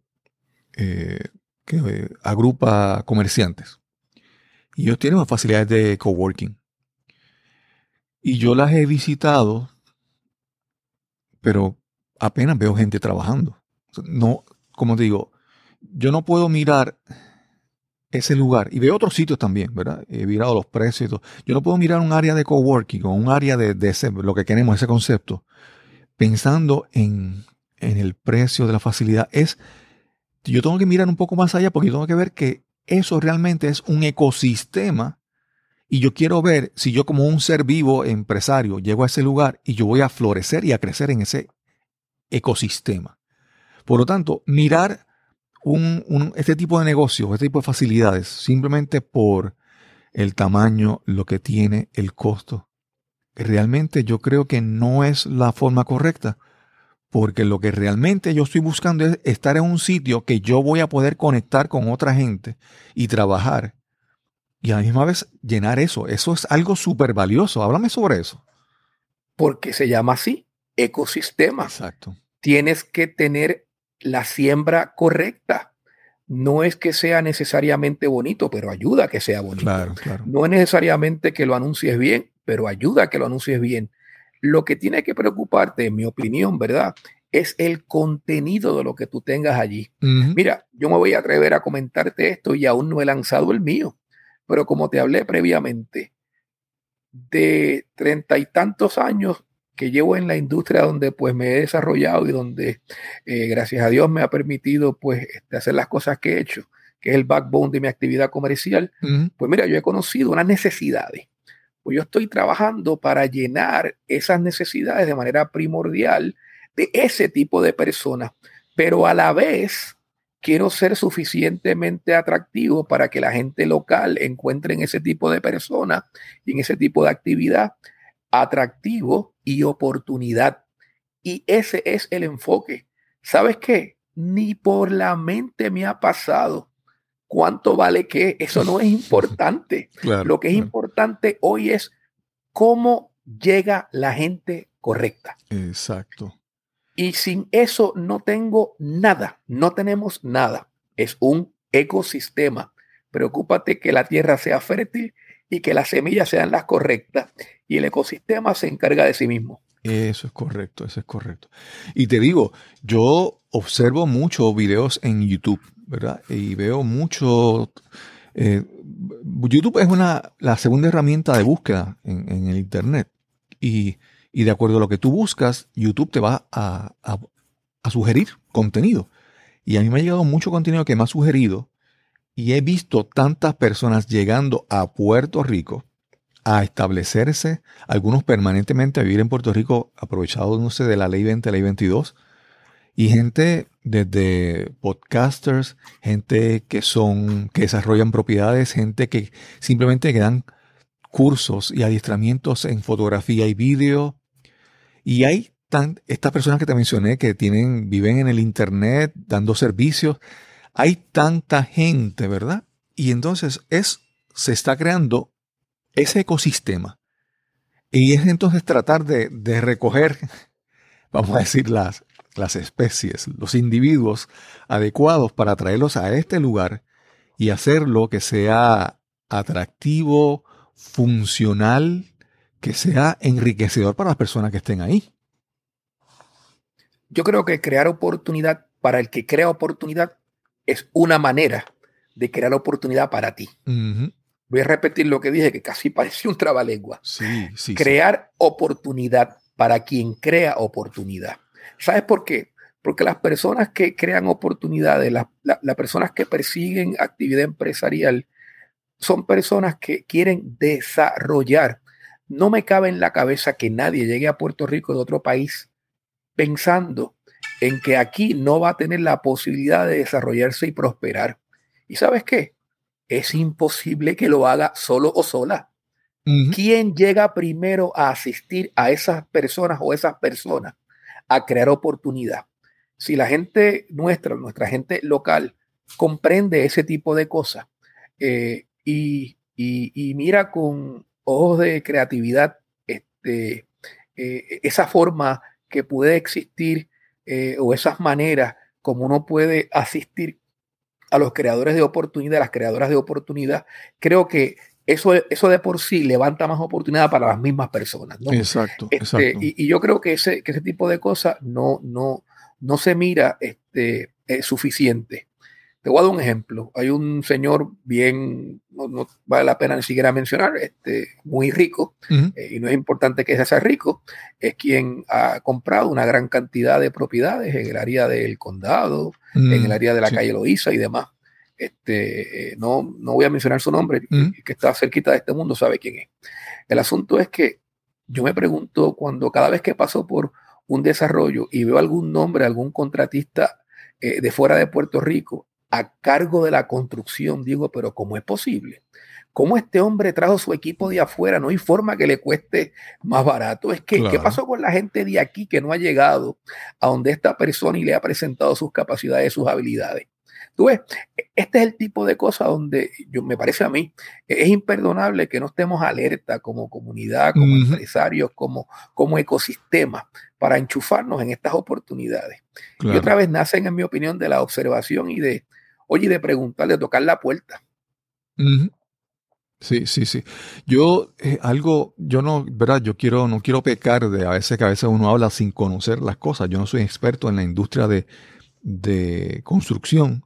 S2: eh, que agrupa comerciantes. Y ellos tienen facilidades de coworking. Y yo las he visitado, pero apenas veo gente trabajando. No, como digo, yo no puedo mirar ese lugar. Y veo otros sitios también, ¿verdad? He mirado los precios. Yo no puedo mirar un área de coworking o un área de, ese, lo que queremos, ese concepto, pensando en, en el precio de la facilidad. Es, yo tengo que mirar un poco más allá porque yo tengo que ver que eso realmente es un ecosistema y yo quiero ver si yo como un ser vivo empresario llego a ese lugar y yo voy a florecer y a crecer en ese ecosistema. Por lo tanto, mirar este tipo de negocios, este tipo de facilidades, simplemente por el tamaño, lo que tiene, el costo, realmente yo creo que no es la forma correcta. Porque lo que realmente yo estoy buscando es estar en un sitio que yo voy a poder conectar con otra gente y trabajar y a la misma vez llenar eso. Eso es algo súper valioso. Háblame sobre eso.
S1: Porque se llama así, ecosistema.
S2: Exacto.
S1: Tienes que tener la siembra correcta. No es que sea necesariamente bonito, pero ayuda a que sea bonito.
S2: Claro, claro.
S1: No es necesariamente que lo anuncies bien, pero ayuda a que lo anuncies bien. Lo que tiene que preocuparte, en mi opinión, ¿verdad? Es el contenido de lo que tú tengas allí. Mira, yo me voy a atrever a comentarte esto y aún no he lanzado el mío. Pero como te hablé previamente, de treinta y tantos años que llevo en la industria donde pues me he desarrollado y donde eh, gracias a Dios me ha permitido pues este, hacer las cosas que he hecho, que es el backbone de mi actividad comercial, pues mira, yo he conocido unas necesidades. Pues yo estoy trabajando para llenar esas necesidades de manera primordial de ese tipo de personas, pero a la vez quiero ser suficientemente atractivo para que la gente local encuentre en ese tipo de personas y en ese tipo de actividad atractivo y oportunidad. Y ese es el enfoque. ¿Sabes qué? Ni por la mente me ha pasado cuánto vale qué. Eso no es importante. Lo que es importante hoy es cómo llega la gente correcta.
S2: Exacto.
S1: Y sin eso no tengo nada, no tenemos nada. Es un ecosistema. Preocúpate que la tierra sea fértil y que las semillas sean las correctas y el ecosistema se encarga de sí mismo.
S2: Eso es correcto, eso es correcto. Y te digo, yo observo muchos videos en YouTube, ¿verdad? Y veo mucho... Eh, YouTube es una, la segunda herramienta de búsqueda en, en el Internet. Y y de acuerdo a lo que tú buscas, YouTube te va a, sugerir contenido. Y a mí me ha llegado mucho contenido que me ha sugerido y he visto tantas personas llegando a Puerto Rico a establecerse, algunos permanentemente a vivir en Puerto Rico, aprovechados, de la ley 20, ley 22, y gente desde podcasters, gente que son, que desarrollan propiedades, gente que simplemente dan cursos y adiestramientos en fotografía y vídeo, y hay tan, estas personas que te mencioné que tienen, viven en el Internet dando servicios. Hay tanta gente, ¿verdad? Y entonces es, se está creando ese ecosistema. Y es entonces tratar de, recoger, vamos a decir, las, las especies, los individuos adecuados para traerlos a este lugar y hacerlo que sea atractivo, funcional, que sea enriquecedor para las personas que estén ahí.
S1: Yo creo que crear oportunidad para el que crea oportunidad es una manera de crear oportunidad para ti. Voy a repetir lo que dije, que casi pareció un trabalengua.
S2: Sí, sí,
S1: crear oportunidad para quien crea oportunidad. ¿Sabes por qué? Porque las personas que crean oportunidades, las personas que persiguen actividad empresarial, son personas que quieren desarrollar. No me cabe en la cabeza que nadie llegue a Puerto Rico de otro país pensando en que aquí no va a tener la posibilidad de desarrollarse y prosperar. ¿Y sabes qué? Es imposible que lo haga solo o sola. ¿Quién llega primero a asistir a esas personas o esas personas a crear oportunidad? Si la gente nuestra, nuestra gente local, comprende ese tipo de cosas eh, y, mira con ojos de creatividad este, eh, esa forma que puede existir eh, o esas maneras como uno puede asistir a los creadores de oportunidad, a las creadoras de oportunidad, creo que eso, eso de por sí levanta más oportunidad para las mismas personas.
S2: Exacto,
S1: este, Y, yo creo que ese, que ese tipo de cosas no, no, no se mira este, suficiente. Te voy a dar un ejemplo. Hay un señor bien, no, vale la pena ni siquiera mencionar, este, muy rico, eh, y no es importante que sea rico, es quien ha comprado una gran cantidad de propiedades en el área del condado, en el área de la calle Loíza y demás. Este, eh, no, no voy a mencionar su nombre, que está cerquita de este mundo sabe quién es. El asunto es que yo me pregunto cuando cada vez que paso por un desarrollo y veo algún nombre, algún contratista eh, de fuera de Puerto Rico, a cargo de la construcción. Digo, pero ¿cómo es posible? ¿Cómo este hombre trajo su equipo de afuera? No hay forma que le cueste más barato. Es que, ¿qué pasó con la gente de aquí que no ha llegado a donde esta persona y le ha presentado sus capacidades, sus habilidades? Tú ves, este es el tipo de cosas donde yo, me parece a mí, es imperdonable que no estemos alerta como comunidad, como empresarios, como, como ecosistema para enchufarnos en estas oportunidades. Y otra vez nacen, en mi opinión, de la observación y de, oye, de preguntar, de tocar la puerta.
S2: Sí, sí, sí. Yo eh, algo, yo no, verdad, yo quiero, no quiero pecar de a veces que a veces uno habla sin conocer las cosas. Yo no soy experto en la industria de, de construcción,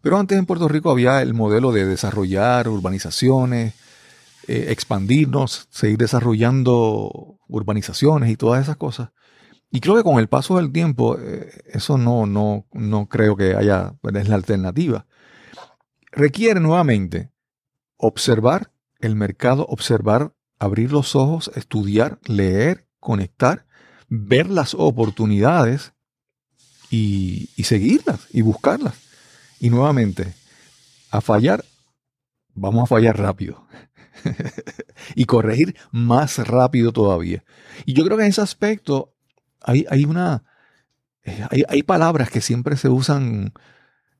S2: pero antes en Puerto Rico había el modelo de desarrollar urbanizaciones, eh, expandirnos, seguir desarrollando urbanizaciones y todas esas cosas. Y creo que con el paso del tiempo, eh, eso no, no, no creo que haya, es la alternativa. Requiere nuevamente observar el mercado, observar, abrir los ojos, estudiar, leer, conectar, ver las oportunidades y, y seguirlas y buscarlas. Y nuevamente, a fallar, vamos a fallar rápido. y corregir más rápido todavía. Y yo creo que en ese aspecto hay, una. Eh, hay, palabras que siempre se usan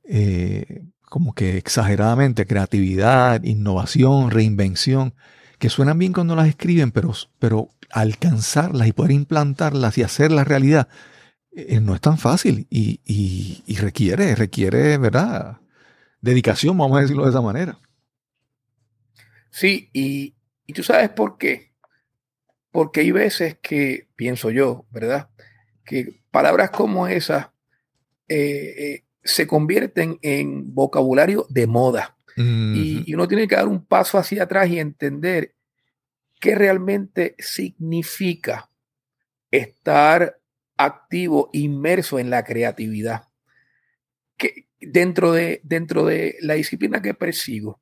S2: eh, como que exageradamente: creatividad, innovación, reinvención, que suenan bien cuando las escriben, pero, pero alcanzarlas y poder implantarlas y hacerlas realidad eh, no es tan fácil y, y, requiere, requiere, ¿verdad? Dedicación, vamos a decirlo de esa manera.
S1: Sí, y, y tú sabes por qué. Porque hay veces que, pienso yo, ¿verdad? Que palabras como esas eh, eh, se convierten en vocabulario de moda. y, uno tiene que dar un paso hacia atrás y entender qué realmente significa estar activo, inmerso en la creatividad. Que dentro de, dentro de la disciplina que persigo,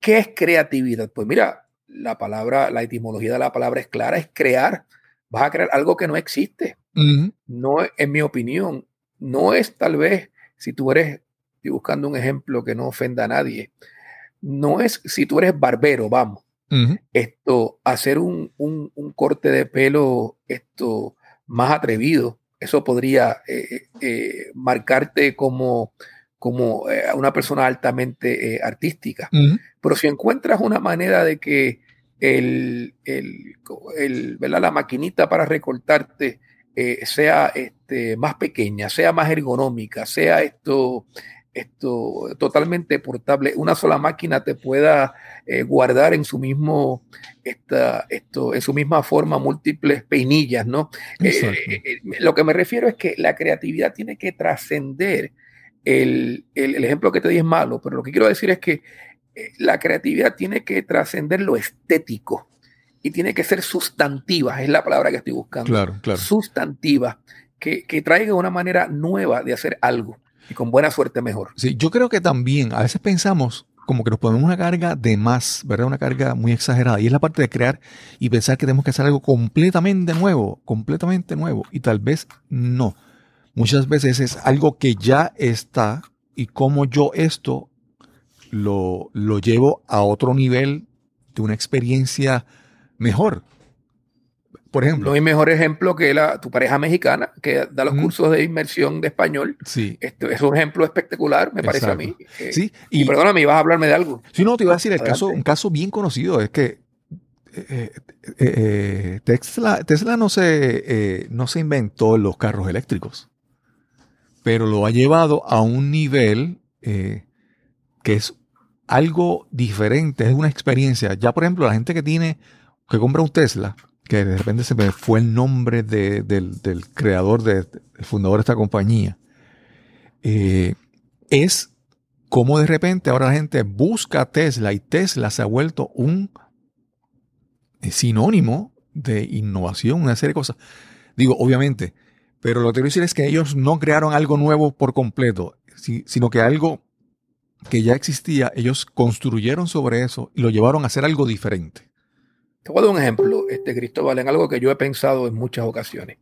S1: ¿qué es creatividad? Pues mira, la palabra, la etimología de la palabra es clara, es crear. Vas a crear algo que no existe. No, en mi opinión, no es tal vez, si tú eres, estoy buscando un ejemplo que no ofenda a nadie, no es si tú eres barbero, vamos, esto, hacer un, corte de pelo, esto, más atrevido, eso podría eh, eh, marcarte como como eh, una persona altamente eh, artística. Pero si encuentras una manera de que el, el, la maquinita para recortarte eh, sea este, más pequeña, sea más ergonómica, sea esto, esto totalmente portable, una sola máquina te pueda eh, guardar en su mismo, esta, esto, en su misma forma múltiples peinillas, ¿no? Eh, lo que me refiero es que la creatividad tiene que trascender. El, el, ejemplo que te di es malo, pero lo que quiero decir es que la creatividad tiene que trascender lo estético y tiene que ser sustantiva, es la palabra que estoy buscando.
S2: Claro, claro.
S1: Sustantiva, que, que traiga una manera nueva de hacer algo y con buena suerte mejor.
S2: Sí, yo creo que también a veces pensamos como que nos ponemos una carga de más, ¿verdad? Una carga muy exagerada. Y es la parte de crear y pensar que tenemos que hacer algo completamente nuevo, completamente nuevo. Y tal vez no. Muchas veces es algo que ya está y como yo esto lo, lo llevo a otro nivel de una experiencia mejor. Por ejemplo.
S1: No hay mejor ejemplo que la, tu pareja mexicana que da los cursos de inmersión de español.
S2: Sí.
S1: Este, es un ejemplo espectacular, me parece a mí.
S2: sí.
S1: Y, perdóname, ibas a hablarme de algo.
S2: Sí, no, te iba a decir, el caso, un caso bien conocido es que eh, eh, eh, Tesla, Tesla, no, se, no se inventó los carros eléctricos, pero lo ha llevado a un nivel que es algo diferente, es una experiencia. Ya, por ejemplo, la gente que tiene que compra un Tesla, que de repente se me fue el nombre del, creador, de, del fundador de esta compañía, eh, es como de repente ahora la gente busca Tesla y Tesla se ha vuelto un eh, sinónimo de innovación, una serie de cosas. Digo, obviamente, pero lo que quiero decir es que ellos no crearon algo nuevo por completo, sino que algo que ya existía, ellos construyeron sobre eso y lo llevaron a hacer algo diferente.
S1: Te voy a dar un ejemplo, este, Cristóbal, en algo que yo he pensado en muchas ocasiones.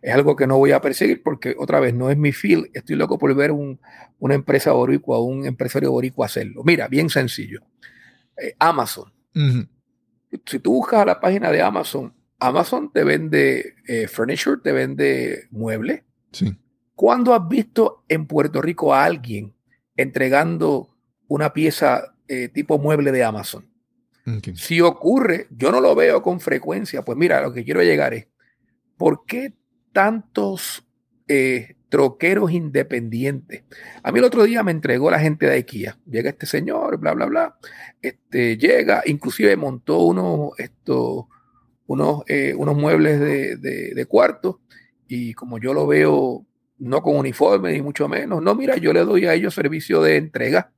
S1: Es algo que no voy a perseguir porque, otra vez, no es mi feel. Estoy loco por ver una empresa boricua, un empresario boricua hacerlo. Mira, bien sencillo. Eh, Amazon. Si tú buscas a la página de Amazon, Amazon te vende eh, furniture, te vende muebles.
S2: Sí.
S1: ¿Cuándo has visto en Puerto Rico a alguien entregando una pieza eh, tipo mueble de Amazon? Si ocurre, yo no lo veo con frecuencia, pues mira, lo que quiero llegar es, ¿por qué tantos eh, troqueros independientes? A mí el otro día me entregó la gente de IKEA, llega este señor, bla, bla, bla, este, llega, inclusive montó unos, estos, unos, eh, unos muebles de, de cuarto y como yo lo veo no con uniforme ni mucho menos, no, mira, yo le doy a ellos servicio de entrega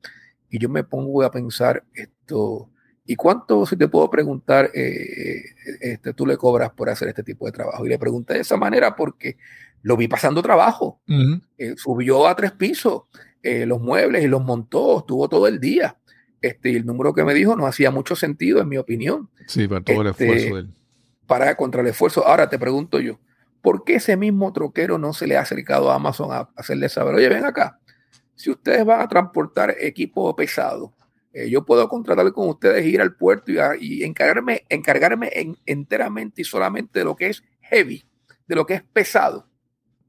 S1: y yo me pongo a pensar esto ¿Y cuánto, si te puedo preguntar, eh, este, tú le cobras por hacer este tipo de trabajo? Y le pregunté de esa manera porque lo vi pasando trabajo. Eh, subió a tres pisos eh, los muebles y los montó, estuvo todo el día. Este, y el número que me dijo no hacía mucho sentido, en mi opinión.
S2: Sí, para todo el este, esfuerzo de él.
S1: Para contra el esfuerzo. Ahora te pregunto yo, ¿por qué ese mismo troquero no se le ha acercado a Amazon a hacerle saber, oye, ven acá, si ustedes van a transportar equipo pesado, eh, yo puedo contratar con ustedes, ir al puerto y, encargarme, encargarme enteramente y solamente de lo que es heavy, de lo que es pesado.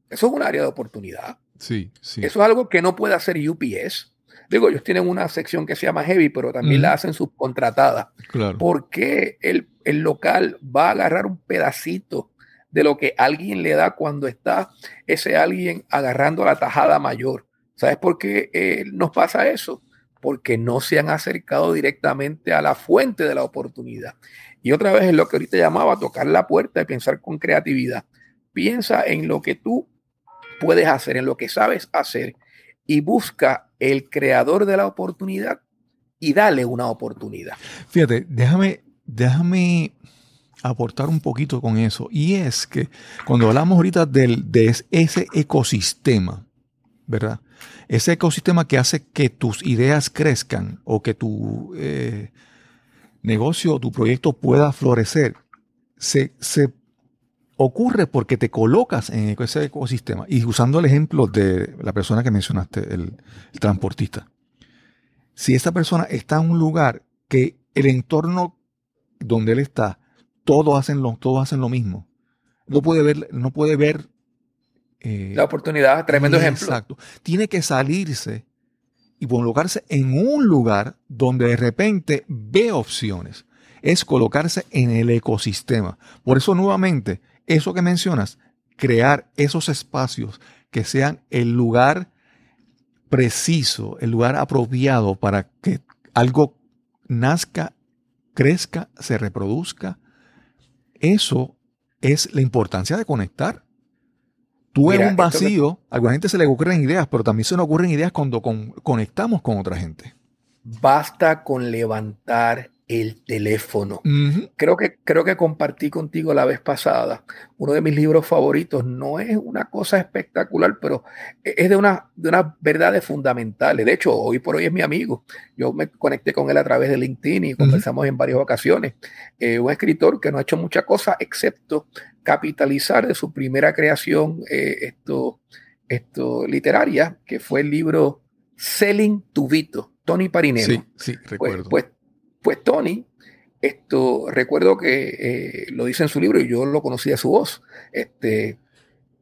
S1: Eso es un área de oportunidad.
S2: Sí, sí.
S1: Eso es algo que no puede hacer UPS. Digo, ellos tienen una sección que se llama heavy, pero también la hacen subcontratada.
S2: Claro.
S1: ¿Por qué el, local va a agarrar un pedacito de lo que alguien le da cuando está ese alguien agarrando la tajada mayor? ¿Sabes por qué eh, nos pasa eso? porque no se han acercado directamente a la fuente de la oportunidad. Y otra vez es lo que ahorita llamaba tocar la puerta y pensar con creatividad. Piensa en lo que tú puedes hacer, en lo que sabes hacer y busca el creador de la oportunidad y dale una oportunidad.
S2: Fíjate, déjame, déjame aportar un poquito con eso. Y es que cuando hablamos ahorita del, de ese ecosistema, ¿verdad? ese ecosistema que hace que tus ideas crezcan o que tu eh, negocio o tu proyecto pueda florecer, se, ocurre porque te colocas en ese ecosistema. Y usando el ejemplo de la persona que mencionaste, el, transportista. Si esta persona está en un lugar que el entorno donde él está, todos hacen lo, todos hacen lo mismo. No puede ver, no puede ver
S1: eh, la oportunidad, tremendo ejemplo.
S2: Exacto. Tiene que salirse y colocarse en un lugar donde de repente ve opciones. Es colocarse en el ecosistema. Por eso nuevamente, eso que mencionas, crear esos espacios que sean el lugar preciso, el lugar apropiado para que algo nazca, crezca, se reproduzca. Eso es la importancia de conectar. Tú en un vacío, a alguna gente se le ocurren ideas, pero también se nos ocurren ideas cuando conectamos con otra gente.
S1: Basta con levantar el teléfono. creo, que, creo que compartí contigo la vez pasada. Uno de mis libros favoritos no es una cosa espectacular, pero e, es de, una, de unas verdades fundamentales. De hecho, hoy por hoy es mi amigo. Yo me conecté con él a través de LinkedIn y conversamos en varias ocasiones. Eh, un escritor que no ha hecho mucha cosa excepto capitalizar de su primera creación eh, esto, esto literaria, que fue el libro Selling tu Vito, Tony Parinello.
S2: Sí, sí, recuerdo.
S1: pues pues Tony, esto recuerdo que eh, lo dice en su libro y yo lo conocí de su voz. Este,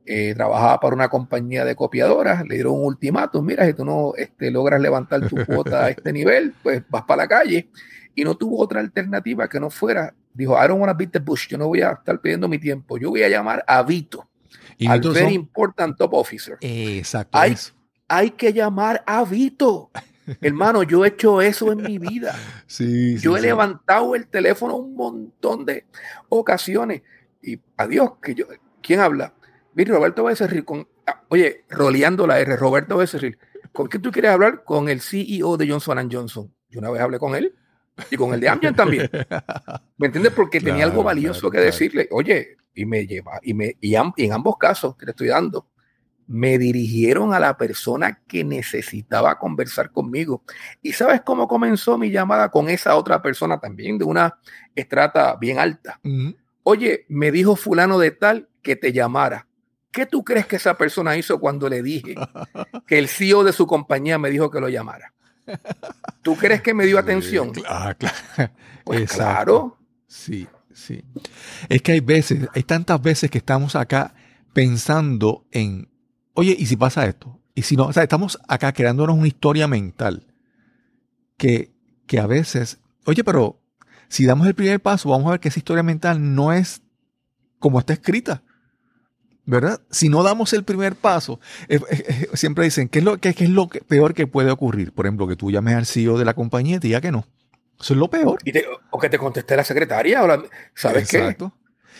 S1: eh, trabajaba para una compañía de copiadoras, le dieron un ultimátum, mira, si tú no este, logras levantar tu cuota a este nivel, pues vas para la calle. Y no tuvo otra alternativa que no fuera, dijo, I don't want to beat the bush, yo no voy a estar pidiendo mi tiempo, yo voy a llamar a Vito, ¿Y al very important top officer.
S2: Exacto.
S1: Hay, hay que llamar a Vito. Hermano, yo he hecho eso en mi vida.
S2: Sí,
S1: yo he levantado el teléfono un montón de ocasiones. Y adiós, que yo, ¿quién habla? Mire, Roberto Becerril, con, ah, oye, roleando la R, Roberto Becerril, ¿con quién tú quieres hablar? Con el CEO de Johnson Johnson. Yo una vez hablé con él y con el de Amgen también. ¿Me entiendes? Porque tenía algo valioso que decirle. Oye, y me lleva, y, me, y en ambos casos que le estoy dando, me dirigieron a la persona que necesitaba conversar conmigo. ¿Y sabes cómo comenzó mi llamada con esa otra persona también, de una estrata bien alta? Oye, me dijo fulano de tal que te llamara. ¿Qué tú crees que esa persona hizo cuando le dije que el CEO de su compañía me dijo que lo llamara? ¿Tú crees que me dio atención?
S2: Ah, claro.
S1: Pues claro.
S2: Sí, sí. Es que hay veces, hay tantas veces que estamos acá pensando en oye, ¿y si pasa esto? Y si no, o sea, estamos acá creándonos una historia mental que, que a veces, oye, pero si damos el primer paso, vamos a ver que esa historia mental no es como está escrita. ¿Verdad? Si no damos el primer paso, siempre dicen, ¿qué es, lo, qué, es lo peor que puede ocurrir? Por ejemplo, que tú llames al CEO de la compañía y te diga que no. Eso es lo peor.
S1: o que te conteste la secretaria. O ¿Sabes Exacto.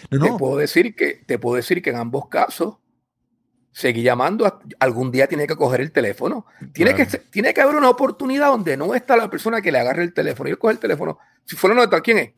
S1: qué? No, no. Te, puedo decir que, te puedo decir que en ambos casos seguir llamando, algún día tiene que coger el teléfono. Tiene, que, tiene que haber una oportunidad donde no está la persona que le agarre el teléfono y él coge el teléfono. Si fuera no está, ¿quién es?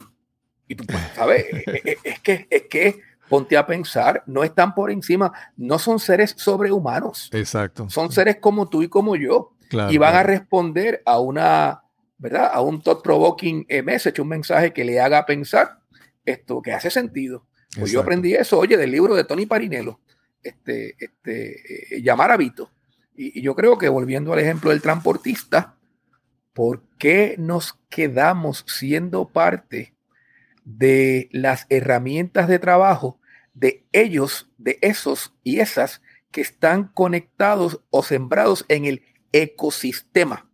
S1: Y tú, pues, ¿sabes? es, que, es que ponte a pensar, no están por encima, no son seres sobrehumanos.
S2: Exacto.
S1: Son seres como tú y como yo. y van a responder a una, ¿verdad? A un thought provoking eh, message, un mensaje que le haga pensar esto que hace sentido. Pues yo aprendí eso, oye, del libro de Tony Parinello este, este, eh, llamar a Vito. Y, yo creo que volviendo al ejemplo del transportista, ¿por qué nos quedamos siendo parte de las herramientas de trabajo de ellos, de esos y esas que están conectados o sembrados en el ecosistema?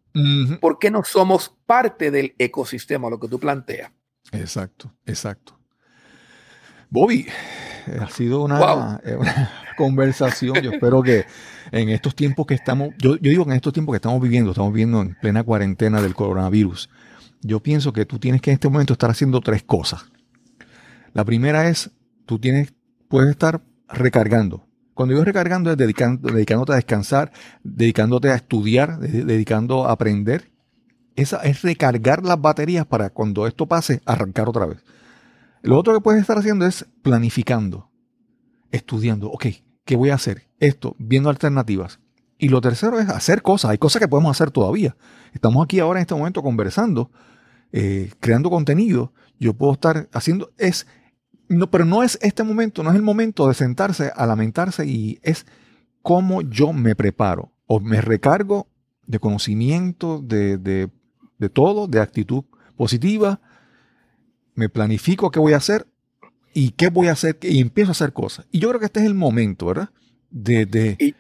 S1: ¿Por qué no somos parte del ecosistema, lo que tú planteas?
S2: Exacto, exacto. Bobby, ha sido una, eh, conversación. Yo espero que en estos tiempos que estamos, yo, digo que en estos tiempos que estamos viviendo, estamos viviendo en plena cuarentena del coronavirus, yo pienso que tú tienes que en este momento estar haciendo tres cosas. La primera es, tú tienes, puedes estar recargando. Cuando digo recargando es dedicando, dedicándote a descansar, dedicándote a estudiar, dedicando a aprender. Esa es recargar las baterías para cuando esto pase, arrancar otra vez. Lo otro que puedes estar haciendo es planificando, estudiando, ok, ¿qué voy a hacer? Esto, viendo alternativas. Y lo tercero es hacer cosas. Hay cosas que podemos hacer todavía. Estamos aquí ahora en este momento conversando, eh, creando contenido. Yo puedo estar haciendo, es, no, pero no es este momento, no es el momento de sentarse a lamentarse y es cómo yo me preparo o me recargo de conocimiento, de, de, de todo, de actitud positiva, me planifico qué voy a hacer y qué voy a hacer y empiezo a hacer cosas. Y yo creo que este es el momento, ¿verdad? De... de...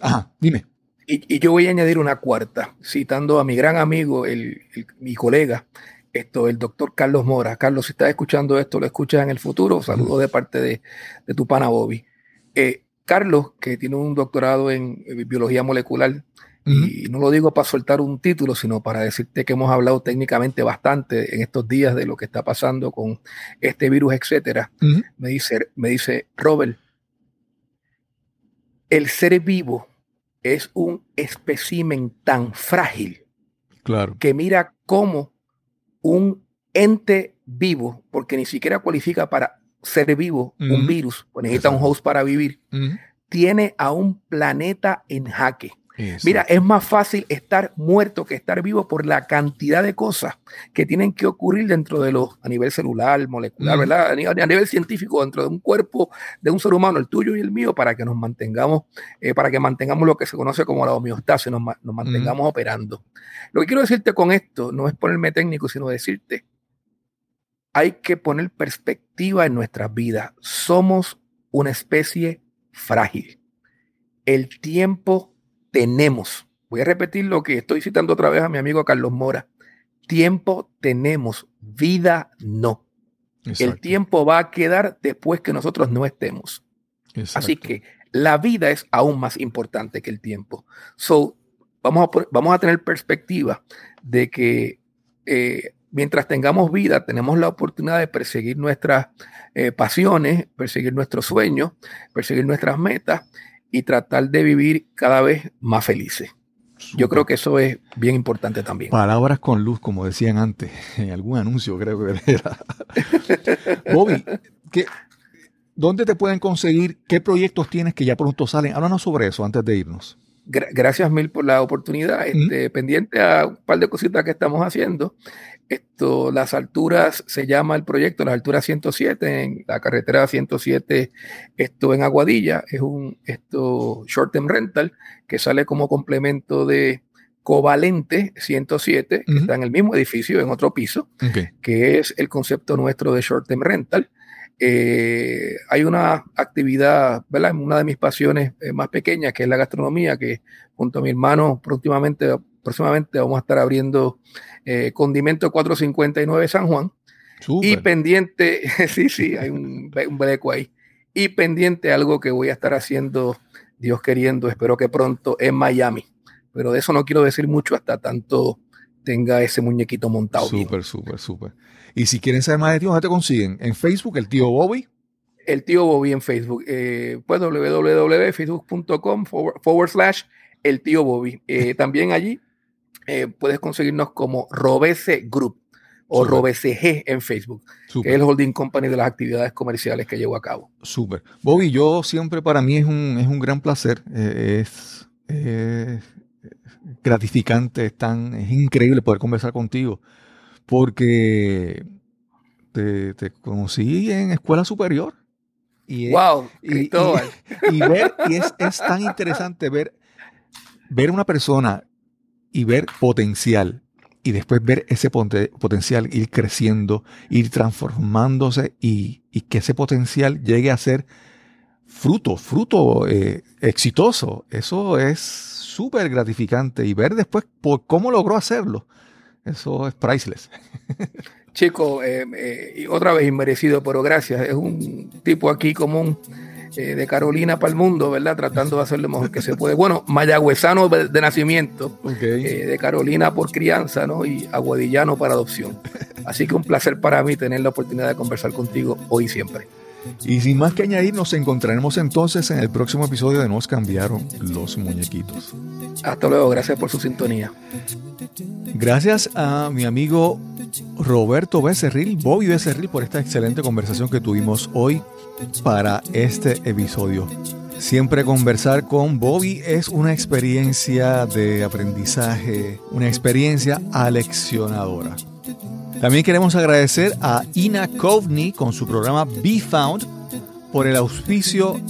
S2: Ajá, dime.
S1: Y, yo voy a añadir una cuarta, citando a mi gran amigo, el, mi colega, esto, el doctor Carlos Mora. Carlos, si estás escuchando esto, lo escuchas en el futuro. Saludos de parte de, tu pana Bobby. Eh, Carlos, que tiene un doctorado en biología molecular, y no lo digo para soltar un título, sino para decirte que hemos hablado técnicamente bastante en estos días de lo que está pasando con este virus, etcétera. me, dice, me dice, Robert, el ser vivo es un espécimen tan frágil
S2: claro.
S1: que mira cómo un ente vivo, porque ni siquiera cualifica para ser vivo, un virus, o necesita un host para vivir, tiene a un planeta en jaque. Mira, es más fácil estar muerto que estar vivo por la cantidad de cosas que tienen que ocurrir dentro de los, a nivel celular, molecular, ¿verdad? A nivel, científico, dentro de un cuerpo de un ser humano, el tuyo y el mío, para que nos mantengamos, eh, para que mantengamos lo que se conoce como la homeostasis, nos, nos mantengamos operando. Lo que quiero decirte con esto no es ponerme técnico, sino decirte, hay que poner perspectiva en nuestras vidas. Somos una especie frágil. El tiempo tenemos. Voy a repetir lo que estoy citando otra vez a mi amigo Carlos Mora. Tiempo tenemos, vida no. El tiempo va a quedar después que nosotros no estemos. Así que la vida es aún más importante que el tiempo. So, vamos a, vamos a tener perspectiva de que eh, mientras tengamos vida, tenemos la oportunidad de perseguir nuestras eh, pasiones, perseguir nuestros sueños, perseguir nuestras metas y tratar de vivir cada vez más felices. Yo creo que eso es bien importante también.
S2: Palabras con luz, como decían antes, en algún anuncio creo que era. Bobby, ¿qué, ¿dónde te pueden conseguir? ¿Qué proyectos tienes que ya pronto salen? Háblanos sobre eso antes de irnos
S1: gracias mil por la oportunidad. Este, pendiente a un par de cositas que estamos haciendo. Esto, las alturas se llama el proyecto, las alturas 107 en la carretera 107, esto en Aguadilla, es un esto short term rental que sale como complemento de Covalente 107, que está en el mismo edificio, en otro piso, que es el concepto nuestro de short term rental. Eh, hay una actividad, ¿verdad? Una de mis pasiones eh, más pequeñas, que es la gastronomía, que junto a mi hermano próximamente, próximamente vamos a estar abriendo eh, Condimento 459 San Juan. Y pendiente, sí, sí, hay un, un beco ahí. Y pendiente algo que voy a estar haciendo, Dios queriendo, espero que pronto, en Miami. Pero de eso no quiero decir mucho hasta tanto tenga ese muñequito montado.
S2: Súper, súper, súper. Y si quieren saber más de ti, ¿dónde te consiguen? En Facebook, el tío Bobby.
S1: El tío Bobby en Facebook. Eh, pues www.facebook.com forward, slash el tío Bobby. Eh, también allí eh, puedes conseguirnos como Robese Group o Robese en Facebook, que es el holding company de las actividades comerciales que llevo a cabo.
S2: Súper. Bobby, yo siempre para mí es un, es un gran placer. es gratificante, es, tan, es increíble poder conversar contigo porque te, conocí en escuela superior.
S1: Y, wow,
S2: y, y, ver, y es, tan interesante ver, ver una persona y ver potencial y después ver ese potencial ir creciendo, ir transformándose y, que ese potencial llegue a ser fruto, fruto eh, exitoso. Eso es súper gratificante y ver después por cómo logró hacerlo. Eso es priceless.
S1: Chico, eh, eh, otra vez inmerecido, pero gracias. Es un tipo aquí común eh, de Carolina para el mundo, ¿verdad? Tratando de hacer lo mejor que se puede. Bueno, mayagüezano de, nacimiento, de Carolina por crianza, ¿no? Y aguadillano para adopción. Así que un placer para mí tener la oportunidad de conversar contigo hoy y siempre.
S2: Y sin más que añadir, nos encontraremos entonces en el próximo episodio de Nos cambiaron los muñequitos.
S1: Hasta luego, gracias por su sintonía.
S2: Gracias a mi amigo Roberto Becerril, Bobby Becerril, por esta excelente conversación que tuvimos hoy para este episodio. Siempre conversar con Bobby es una experiencia de aprendizaje, una experiencia aleccionadora. También queremos agradecer a Ina Kovney con su programa Be Found por el auspicio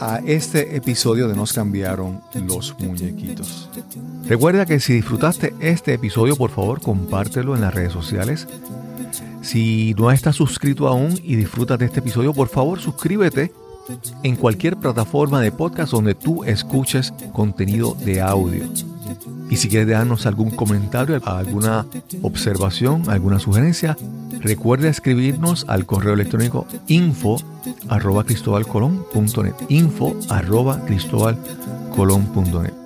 S2: a este episodio de Nos cambiaron los muñequitos. Recuerda que si disfrutaste este episodio, por favor, compártelo en las redes sociales. Si no estás suscrito aún y disfrutas de este episodio, por favor, suscríbete en cualquier plataforma de podcast donde tú escuches contenido de audio. Y si quieres darnos algún comentario, alguna observación, alguna sugerencia, Recuerde escribirnos al correo electrónico info arroba cristobalcolón.net info arroba cristobalcolón.net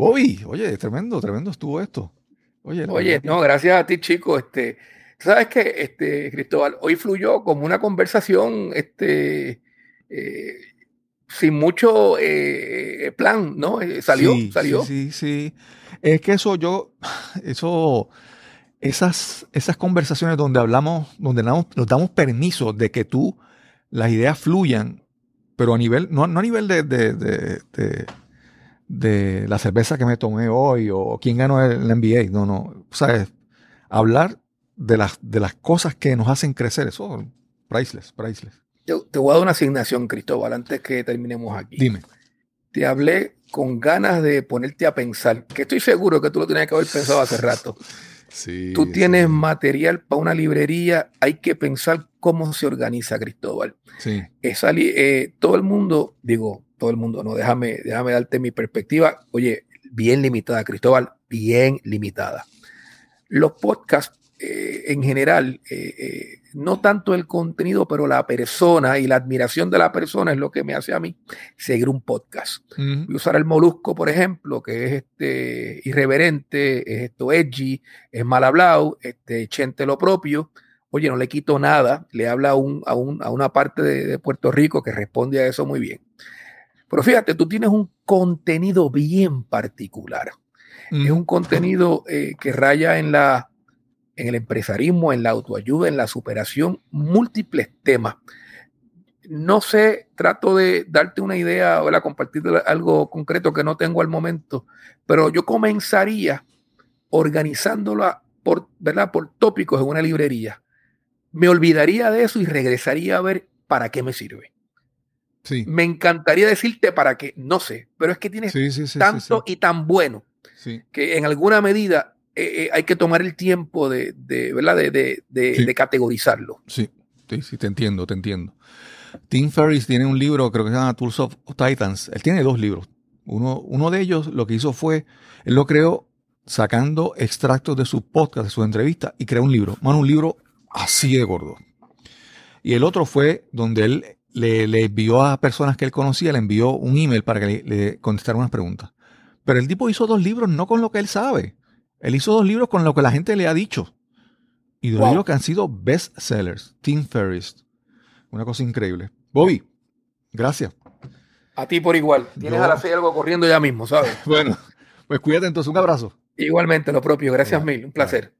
S2: Bobby, oye, tremendo, tremendo estuvo esto.
S1: Oye, oye no, gracias a ti, chico. Este, sabes que, este, Cristóbal, hoy fluyó como una conversación, este, eh, sin mucho eh, plan, ¿no? Eh, salió, salió.
S2: Sí, sí, Es que eso yo, eso, esas, esas conversaciones donde hablamos, donde nos, damos permiso de que tú, las ideas fluyan, pero a nivel, no, no a nivel de de la cerveza que me tomé hoy o quién ganó el, NBA. No, no. O sea, hablar de las, de las cosas que nos hacen crecer. Eso, priceless, priceless.
S1: Yo te voy a dar una asignación, Cristóbal, antes que terminemos aquí.
S2: Dime.
S1: Te hablé con ganas de ponerte a pensar, que estoy seguro que tú lo tenías que haber pensado hace rato.
S2: Sí,
S1: Tú tienes
S2: sí.
S1: material para una librería, hay que pensar cómo se organiza, Cristóbal.
S2: Sí,
S1: Esa eh, todo el mundo, digo, todo el mundo, no, déjame, déjame darte mi perspectiva. Oye, bien limitada, Cristóbal, bien limitada. Los podcasts, eh, en general, eh, eh, no tanto el contenido, pero la persona y la admiración de la persona es lo que me hace a mí seguir un podcast. Voy a usar el Molusco, por ejemplo, que es este irreverente, es esto edgy, es mal hablado, este chente lo propio. Oye, no le quito nada, le habla a, un, a, un- a una parte de, de Puerto Rico que responde a eso muy bien. Pero fíjate, tú tienes un contenido bien particular. Es un contenido eh, que raya en la en el empresarismo, en la autoayuda, en la superación, múltiples temas. No sé, trato de darte una idea o compartir algo concreto que no tengo al momento, pero yo comenzaría organizándola por, ¿verdad? por tópicos en una librería. Me olvidaría de eso y regresaría a ver para qué me sirve.
S2: Sí,
S1: Me encantaría decirte para qué, no sé, pero es que tienes
S2: sí, sí,
S1: tanto y tan bueno
S2: sí.
S1: que en alguna medida eh, eh, hay que tomar el tiempo de, de, ¿verdad? de, categorizarlo.
S2: Sí, sí, sí, te entiendo, te entiendo. Tim Ferriss tiene un libro, creo que se llama Tools of Titans. Él tiene dos libros. Uno, uno de ellos lo que hizo fue, él lo creó sacando extractos de sus podcasts, de sus entrevistas, y creó un libro. Mano, un libro así de gordo. Y el otro fue donde él le, le envió a personas que él conocía, le envió un email para que le, le contestaran unas preguntas. Pero el tipo hizo dos libros no con lo que él sabe. Él hizo dos libros con lo que la gente le ha dicho. Y dos
S1: Wow.
S2: libros que han sido bestsellers. Tim Ferriss. Una cosa increíble. Bobby, gracias.
S1: A ti por igual. Tienes
S2: Yo-
S1: a las seis algo corriendo ya mismo, ¿sabes?
S2: Bueno, pues cuídate entonces. Un abrazo.
S1: Igualmente lo propio. Gracias mil. Un placer.